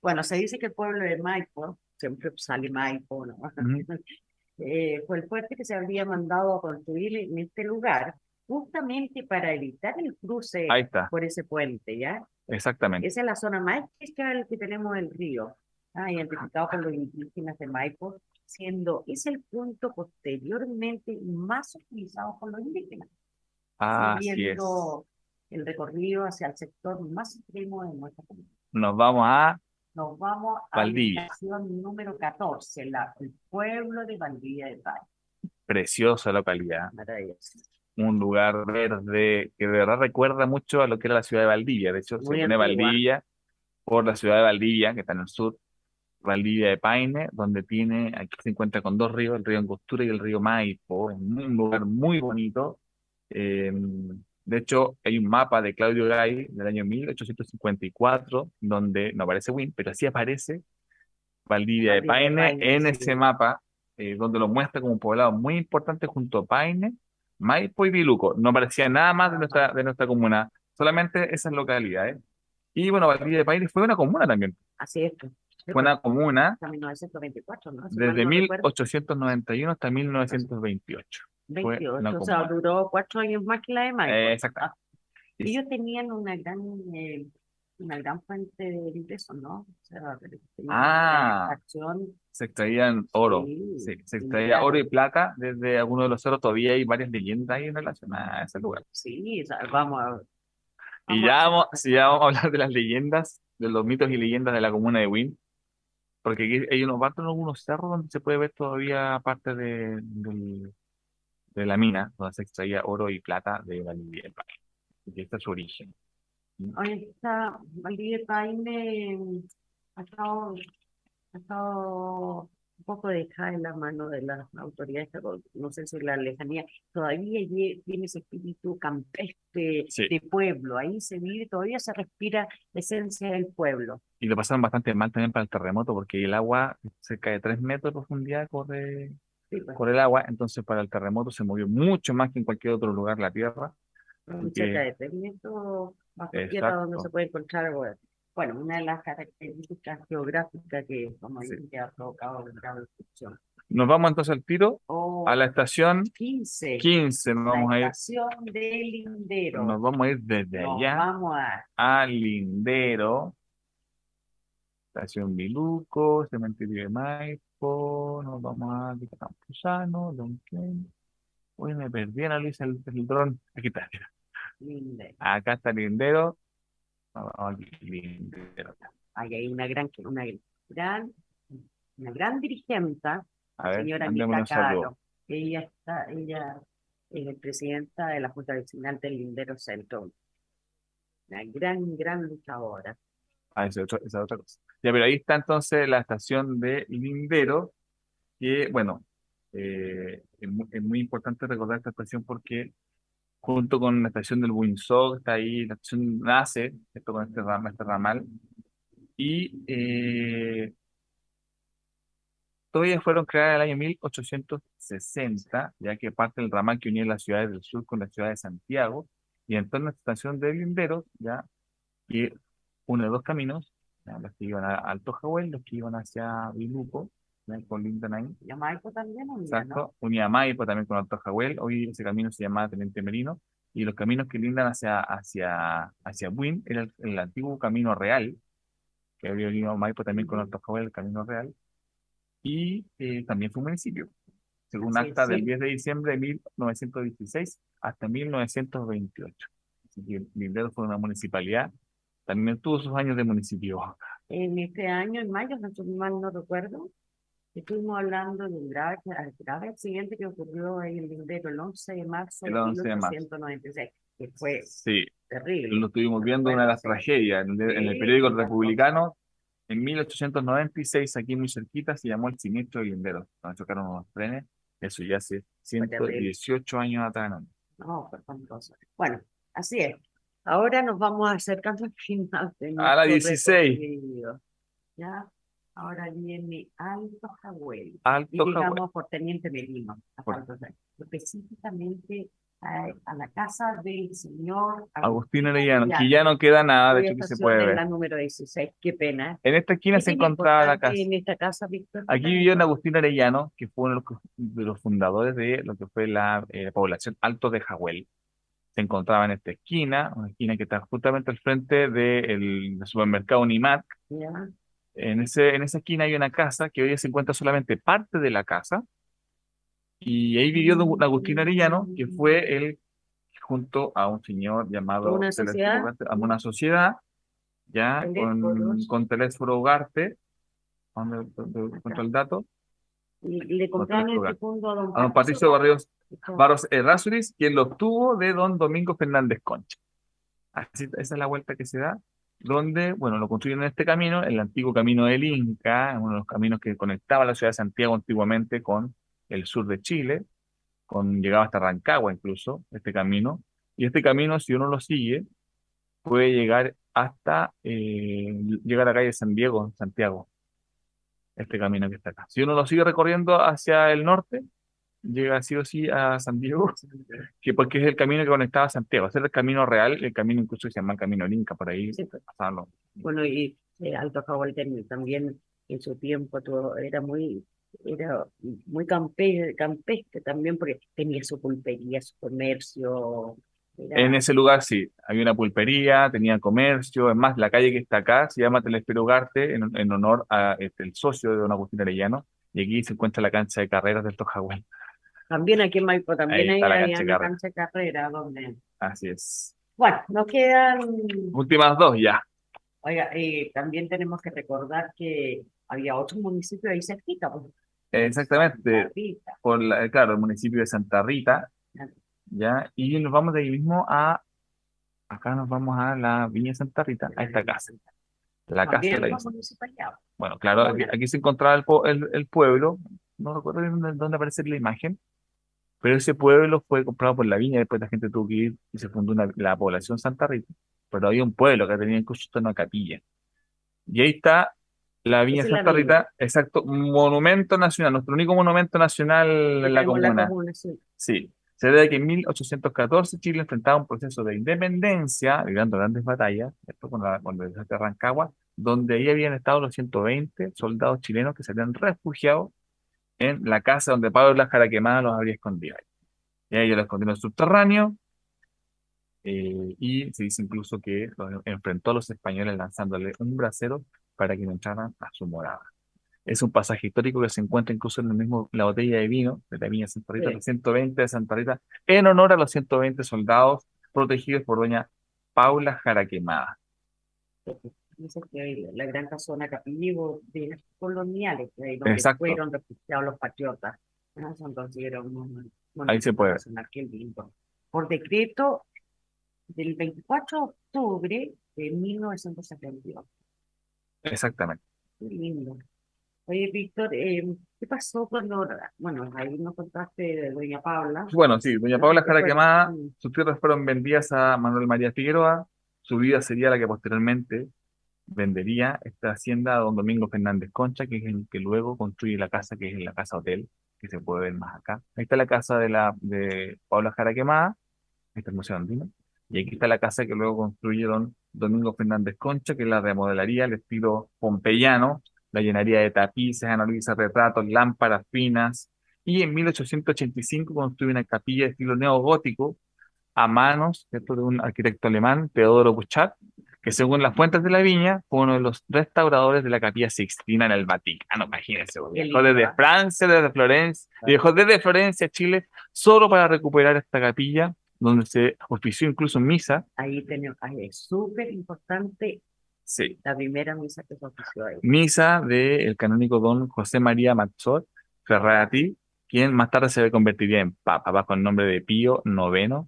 Bueno, se dice que el pueblo de Maipo, siempre sale Maipo, ¿no? Eh, fue el fuerte que se habría mandado a construir en este lugar, justamente para evitar el cruce por ese puente, ¿ya? exactamente. Esa es la zona más que tenemos del río, ah, identificado por los indígenas de Maipo, siendo ese el punto posteriormente más utilizado por los indígenas, Así es. el recorrido hacia el sector más extremo de nuestra comunidad. Nos vamos a Nos vamos a la Valdivia. estación número 14, la, el pueblo de Valdivia de Paz. preciosa localidad. Maravilloso. un lugar verde que de verdad recuerda mucho a lo que era la ciudad de Valdivia. De hecho, se Muy pone antigua. Valdivia por la ciudad de Valdivia, que está en el sur, Valdivia de Paine, donde tiene, aquí se encuentra con dos ríos, el río Angostura y el río Maipo, un lugar muy bonito. Eh, de hecho, hay un mapa de Claudio Gay del año 1854, donde no aparece Win, pero sí aparece Valdivia de Valdivia de Paine Paine, en sí. ese mapa, eh, donde lo muestra como un poblado muy importante junto a Paine, Maipo y Viluco. No aparecía nada más de nuestra, de nuestra comuna, solamente esas localidades. Y bueno, Valdivia de Paine fue una comuna también, Así es. Fue una comuna Hasta 1924, ¿no? Si mal desde no recuerdo. 1891 hasta 1928. fue 28, una o sea, duró cuatro años más que la de. Eh. Ah, Ellos tenían una gran, eh, una gran fuente de ingresos, ¿no? O sea, Ah. Se extraían oro, Sí, sí, se extraía oro y plata desde algunos de los cerros. Todavía hay varias leyendas ahí relacionadas a ese lugar. sí, o sea, vamos a... Y vamos ya a- vamos, si ya vamos a hablar de las leyendas, de los mitos y leyendas de la comuna de Win, porque aquí hay unos barcos, algunos cerros donde se puede ver todavía parte de, la mina, donde se extraía oro y plata de Valdivia del. Y este es su origen. Hoy está Valdivia Paine ha estado, ha estado un poco dejada en la mano de las autoridades, pero no sé si la lejanía todavía tiene ese espíritu campestre Sí. de pueblo, ahí se vive, todavía se respira la esencia del pueblo. Y lo pasaron bastante mal también para el terremoto, porque el agua, cerca de 3 metros de profundidad, corre, Sí, pues, corre el agua, entonces para el terremoto se movió mucho más que en cualquier otro lugar la Tierra. cerca de tres metros bajo tierra donde se puede encontrar, bueno, bueno, una de las características geográficas que, como Sí. dije, ha provocado grave destrucción. Nos vamos entonces al tiro Oh, a la estación 15. 15, nos La vamos a ir, estación de Lindero. nos vamos a ir desde Nos allá vamos a a Lindero, estación Viluco, cementerio de Maipo, nos vamos a Campuzano, Lonquén. Uy, me perdí, Ana Luisa, el, el dron. Aquí está, mira. Lindero. Acá está Lindero. Ahí hay una gran, una gran, una gran A ver, señora Anita. Caro. Ella está, ella eh, presidenta de la Junta Vecinal del Lindero Centro. Una gran, gran luchadora. Ah, esa es otra, esa es otra cosa. Ya, pero ahí está entonces la estación de Lindero, que, bueno, eh, es, es muy importante recordar esta estación porque junto con la estación del Windsor, está ahí, la estación nace, esto con este ramal, este ramal, y eh, todavía fueron creadas en el año 1860, ya que parte del ramal que unía las ciudades del sur con la ciudad de Santiago, y en torno a esta estación de Linderos, ya, y uno de dos caminos, ya, los que iban a Alto Jahuel, los que iban hacia Viluco, ya, con Lindan ahí, ¿Y a Maipo también? unía, ¿no? Exacto, unía a Maipo también con Alto Jahuel. Hoy ese camino se llamaba Teniente Merino. Y los caminos que lindan hacia, hacia, hacia Buin era el, el antiguo camino real, que había unido Maipo también con Alto Jahuel, el camino real. Y eh, también fue un municipio, según es, acta del sí. 10 de diciembre de 1916 hasta 1928. Así que Lindero fue una municipalidad. También tuvo sus años de municipio. En este año, en mayo, no, mal no recuerdo, estuvimos hablando de un grave, grave accidente que ocurrió ahí en Lindero el 11 de marzo de El 11 de marzo. 1896, que fue Sí, terrible. lo estuvimos viendo una de las tragedias en el, en el Sí, periódico El claro. Republicano. En 1896, aquí muy cerquita, se llamó el siniestro de Lindero. Cuando chocaron unos trenes, eso ya hace terrible. 118 años atrás. ¿no? Fue espantoso. Bueno, así es. Ahora nos vamos acercando al final de A la nuestro 16. recorrido. ¿Ya? Ahora viene Alto Jahuel. Y Alto Jahuel. llegamos por Teniente Merino, a Por- específicamente a, a la casa del señor Agustín Arellano, que ya no queda nada, de hecho, que se puede ver. la número 16, qué pena. En esta esquina ¿Qué se encontraba la casa. En esta casa, Víctor? Aquí vivió un Agustín Arellano, que fue uno de los, de fundadores de lo que fue la eh, población Alto de Jahuel. Se encontraba en esta esquina, una esquina que está justamente al frente del supermercado Unimac. Ya. En ese, en esa esquina hay una casa que hoy se encuentra solamente parte de la casa. Y ahí vivió don Agustín Arellano, que fue él junto a un señor llamado ¿Una sociedad? Ugarte, a una sociedad, ya con, con Telésforo Ugarte, ¿dónde, dónde encuentro el dato? Le compraron fondo a don A don Patricio Barrios Barros Errázuriz, quien lo obtuvo de don Domingo Fernández Concha. Así, esa es la vuelta que se da, donde, bueno, lo construyen en este camino, el antiguo camino del Inca, uno de los caminos que conectaba la ciudad de Santiago antiguamente con el sur de Chile, con, llegaba hasta Rancagua incluso, este camino. Y este camino, si uno lo sigue, puede llegar hasta eh, llegar a la calle San Diego, Santiago. Este camino que está acá. Si uno lo sigue recorriendo hacia el norte, llega sí o sí a San Diego, que porque es el camino que conectaba a Santiago. Ese era el camino real, el camino incluso que se llama el Camino Inca, por ahí Sí, pues. pasaban los- Bueno, y eh, Alto Jahuel ten- también en su tiempo tuvo, era muy, era muy campe, campestre también porque tenía su pulpería, su comercio. era- En ese lugar sí, había una pulpería, tenía comercio, es más, la calle que está acá se llama Telespero Ugarte en, en honor a este, socio de don Agustín Arellano, y aquí se encuentra la cancha de carreras del Tojahuel. También aquí en Maipo también Ahí hay, la cancha carrera. cancha de carrera donde... Así es. Bueno, nos quedan... Últimas dos ya. Oiga, eh, también tenemos que recordar que había otro municipio ahí cerquita. pues, Exactamente, por la, claro, el municipio de Santa Rita, ya, y nos vamos de ahí mismo a, acá nos vamos a la Viña Santa Rita, a esta casa. La casa de la. Bueno, claro, aquí, se encontraba el, el, el pueblo, no recuerdo bien dónde, dónde aparece la imagen, pero ese pueblo fue comprado por la viña, después la gente tuvo que ir y se fundó una- la población Santa Rita, pero había un pueblo que tenía incluso una capilla. Y ahí está la viña es la Santa viña. Rita, exacto, monumento nacional, nuestro único monumento nacional en la Tenemos comuna. comuna, sí. Sí, se debe a que en 1814 Chile enfrentaba un proceso de independencia, librando grandes batallas, después con la, con el desastre de Rancagua, donde ahí habían estado los 120 soldados chilenos que se habían refugiado en la casa donde Pablo la Jaraquemada los habría escondido. Y ahí los escondió en el subterráneo, eh, y se dice incluso que los enfrentó a los españoles lanzándole un brasero para que no entraran a su morada. Es un pasaje histórico que se encuentra incluso en el mismo, la botella de vino de la viña Santa Rita, Sí. los 120 de Santa Rita, en honor a los 120 soldados protegidos por doña Paula Jaraquemada. Dice que la, gran casona Capillivo de las coloniales, que ahí donde Exacto. fueron refugiados los patriotas. ¿no? Un, Ahí se puede. Por decreto del 24 de octubre de 1972. Exactamente. Qué lindo. Oye, Víctor, eh, ¿qué pasó cuando, bueno, ahí nos contaste de Doña Paula? Bueno, sí, doña Paula Después, Jaraquemada, mm, sus tierras fueron vendidas a Manuel María Figueroa, su vida sería la que posteriormente vendería esta hacienda a don Domingo Fernández Concha, que es el que luego construye la casa, que es la casa hotel, que se puede ver más acá. Ahí está la casa de la de Paula Jaraquemada, ahí está Museo Andino, y aquí está la casa que luego construye don Domingo Fernández Concha, que la remodelaría al estilo pompeyano, la llenaría de tapices, Ana Luisa, retratos, lámparas finas, y en 1885 construye una capilla de estilo neogótico a manos, de un arquitecto alemán, Teodoro Buchat, que según las fuentes de la viña fue uno de los restauradores de la capilla Sixtina en el Vaticano, imagínense, viajó desde. Francia, desde Florencia, viajó desde Florencia a Chile solo para recuperar esta capilla, donde se ofició incluso misa, Ahí tenemos, ahí es súper importante sí, la primera misa que se ofició ahí. misa del canónigo don José María Mazzot Ferrati, quien más tarde se convertiría en papa, bajo el nombre de Pío IX.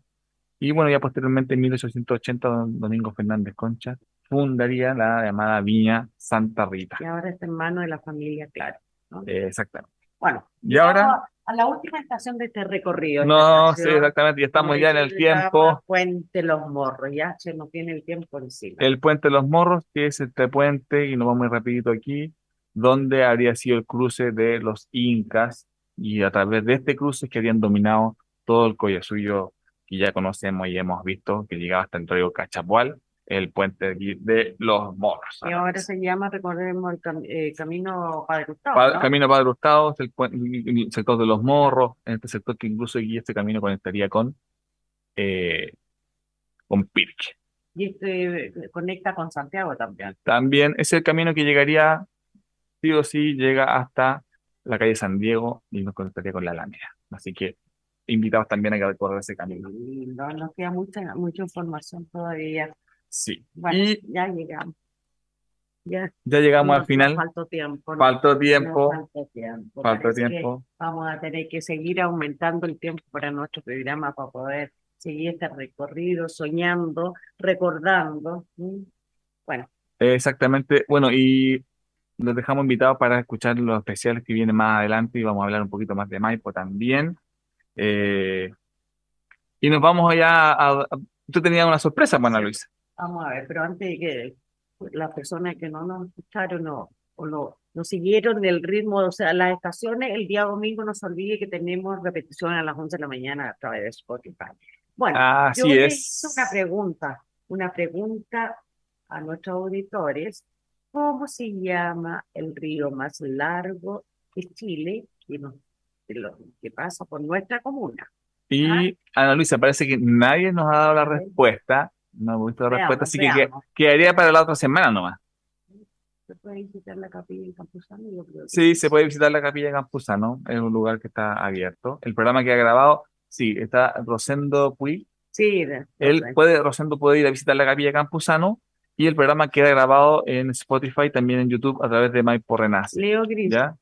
Y bueno, ya posteriormente en 1880, don Domingo Fernández Concha fundaría la llamada Viña Santa Rita. Y ahora está en manos de la familia Claro. ¿no? Eh, exactamente. Bueno, Y ahora- a la última estación de este recorrido. No, sí, exactamente, ya estamos ya en el tiempo. Puente Los Morros, ya se nos tiene el tiempo encima. El Puente de los Morros, que es este puente, y nos vamos muy rapidito aquí, donde habría sido el cruce de los incas, y a través de este cruce que habían dominado todo el Collasuyo que ya conocemos y hemos visto, que llegaba hasta el río Cachapual, el puente de, los Morros. Y ahora se llama, recordemos, el cam- eh, Camino Padre Gustavo, Pa- ¿no? Camino Padre Hurtado, es el, el sector de los Morros, en este sector que incluso aquí este camino conectaría con, eh, con Pirque. Y este eh, conecta con Santiago también. También es el camino que llegaría, sí o sí, llega hasta la calle San Diego y nos conectaría con la Alameda. Así que invitados también a que recorrer ese camino. Lindo, nos queda mucha, mucha información todavía. Sí. Bueno, Y ya llegamos. Ya ya llegamos al nos- final. faltó tiempo. ¿no? Faltó tiempo, faltó tiempo. faltó tiempo. Vamos a tener que seguir aumentando el tiempo para nuestro programa para poder seguir este recorrido, soñando, recordando. Bueno, Exactamente. Bueno, y los dejamos invitados para escuchar los especiales que vienen más adelante y vamos a hablar un poquito más de Maipo también. Eh, y nos vamos allá a... a- Tú tenías una sorpresa, Ana Luisa. vamos a ver, pero antes de que las personas que no nos escucharon o, o no, no siguieron el ritmo, o sea, las estaciones, el día domingo no se olvide que tenemos repetición a las 11 de la mañana a través de Spotify. Bueno, Así yo hice una pregunta, una pregunta a nuestros auditores. ¿Cómo se llama el río más largo de Chile que, nos- de lo- que pasa por nuestra comuna? Y Ana Luisa, parece que nadie nos ha dado la respuesta. No hemos visto la Veamos, respuesta, así que, que- veamos. quedaría para la otra semana nomás. ¿Se puede visitar la capilla de Campuzano? Yo creo que Sí, se puede visitar la Capilla de Campuzano, es un lugar que está abierto. El programa que ha grabado, sí, está Rosendo Puig. Sí, de- Él puede, Rosendo puede ir a visitar la Capilla de Campuzano y el programa queda grabado en Spotify, también en YouTube a través de Maipo Renace. Leo Gris, ¿Ya?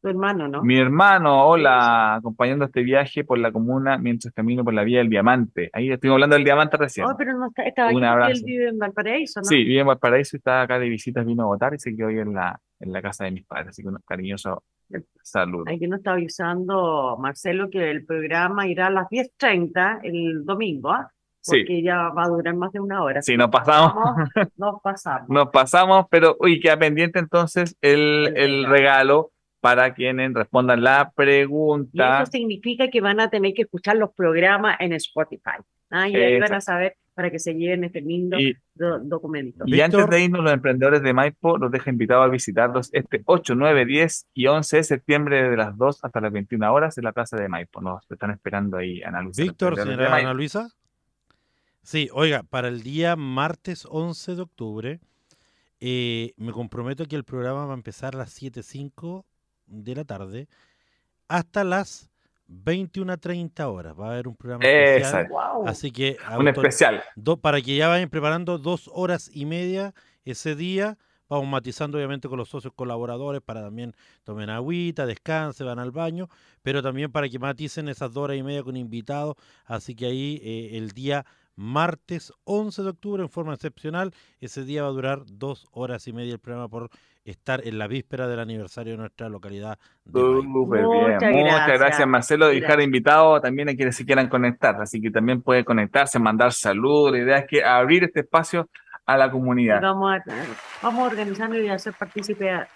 Tu hermano, ¿no? Mi hermano, hola, acompañando este viaje por la comuna mientras camino por la vía del Diamante. Ahí estuvimos hablando del Diamante recién. Oh, pero no está, estaba aquí Un abrazo. él vive en Valparaíso, ¿no? Sí, vive en Valparaíso y está acá de visitas, vino a votar y se quedó hoy en la, en la casa de mis padres. Así que un cariñoso saludo. Aquí nos está avisando Marcelo que el programa irá a las 10.30 el domingo, ¿ah? Sí. Porque ya va a durar más de una hora. Sí, nos pasamos. Nos pasamos. Nos pasamos, pero uy, queda pendiente entonces el, el regalo para quienes respondan la Y pregunta. eso significa que van a tener que escuchar los programas en Spotify. ¿ah? Y ahí van a saber para que se lleven este lindo Y- do- documento. Y antes de irnos, los emprendedores de Maipo los deja invitados a visitarlos este 8, 9, 10 y 11 de septiembre de las 2 hasta las 21 horas en la plaza de Maipo. Nos están esperando ahí, Ana Luisa, Víctor, señora. Ana Luisa. Sí, oiga, para el día martes 11 de octubre, eh, me comprometo que el programa va a empezar a las 7.05 de la tarde hasta las 21.30 horas. Va a haber un programa especial. Wow. Así que un autor- especial. do- para que ya vayan preparando dos horas y media ese día vamos matizando obviamente con los socios colaboradores para también tomen agüita, descansen, van al baño, pero también para que maticen esas dos horas y media con invitados. Así que ahí eh, el día martes 11 de octubre en forma excepcional. Ese día va a durar dos horas y media el programa por estar en la víspera del aniversario de nuestra localidad. De Súper bien. Muchas gracias, Marcelo, de dejar invitado también a quienes se quieran conectar. Así que también puede conectarse, mandar saludos. La idea es que abrir este espacio a la comunidad. Vamos a, vamos organizando y hacer partícipe a,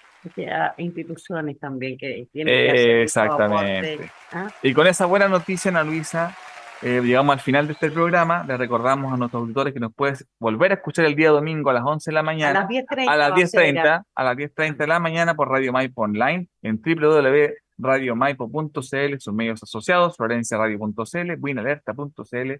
instituciones también que tienen que hacer Exactamente. ¿ah? Y con esa buena noticia, Ana Luisa, eh, llegamos al final de este programa. Le recordamos a nuestros auditores que nos puedes volver a escuchar el día domingo a las 11 de la mañana. A las 10.30. A las 10.30. A las 10.30 de la mañana por Radio Maipo Online en www.radiomaipo.cl, sus medios asociados, florenciaradio.cl, winalerta.cl,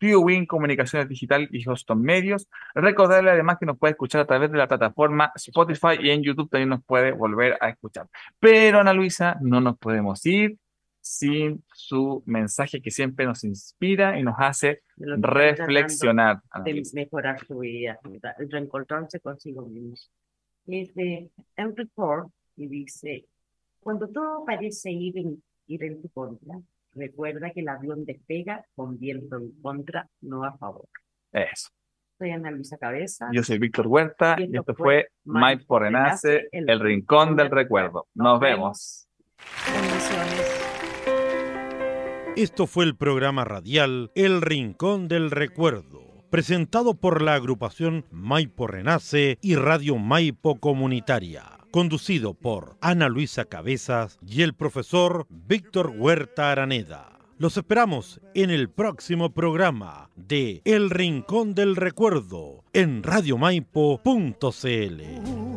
Win Comunicaciones Digital y Houston Medios. Recordarle además que nos puede escuchar a través de la plataforma Spotify y en YouTube también nos puede volver a escuchar. Pero Ana Luisa, no nos podemos ir sin su mensaje que siempre nos inspira y nos hace reflexionar. De mejorar su vida, reencontrarse consigo mismo. Es de Henry Ford y dice, cuando todo parece ir en, ir en tu contra, recuerda que el avión despega con viento en contra, no a favor. Eso. Soy Ana Luisa Cabeza. Yo soy Víctor Huerta y esto, fue Mike por Renace, el, Rincón del Recuerdo. Nos, vemos. Esto fue el programa radial El Rincón del Recuerdo, presentado por la agrupación Maipo Renace y Radio Maipo Comunitaria, conducido por Ana Luisa Cabezas y el profesor Víctor Huerta Araneda. Los esperamos en el próximo programa de El Rincón del Recuerdo en radiomaipo.cl.